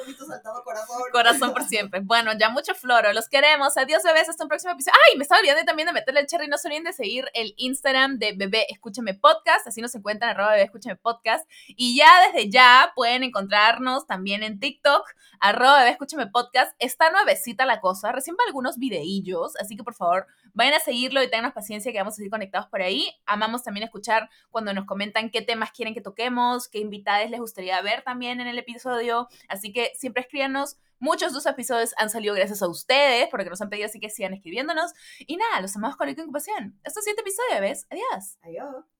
Lomitos saltado corazón. Corazón por siempre. Bueno, ya mucho floro. Los queremos. Adiós, bebés. Hasta un próximo episodio. Ay, me estaba olvidando también de meterle el cherry. No se olviden de seguir el Instagram de Bebé Escúchame Podcast. Así nos encuentran, arroba Bebé Escúchame Podcast. Y ya desde ya pueden encontrarnos también en TikTok, arroba Bebé Escúchame Podcast. Está nuevecita la cosa. Recién va algunos videillos. Así que por favor, vayan a seguirlo y tengan paciencia que vamos a seguir conectados por ahí. Amamos también escuchar cuando nos comentan qué temas quieren que toquemos, qué invitados les gustaría ver también en el episodio. Así que siempre escríbanos. Muchos de sus episodios han salido gracias a ustedes, porque nos han pedido así que sigan escribiéndonos. Y nada, los amamos con incubación. Esto es siguiente episodio, ¿ves? Adiós. Adiós.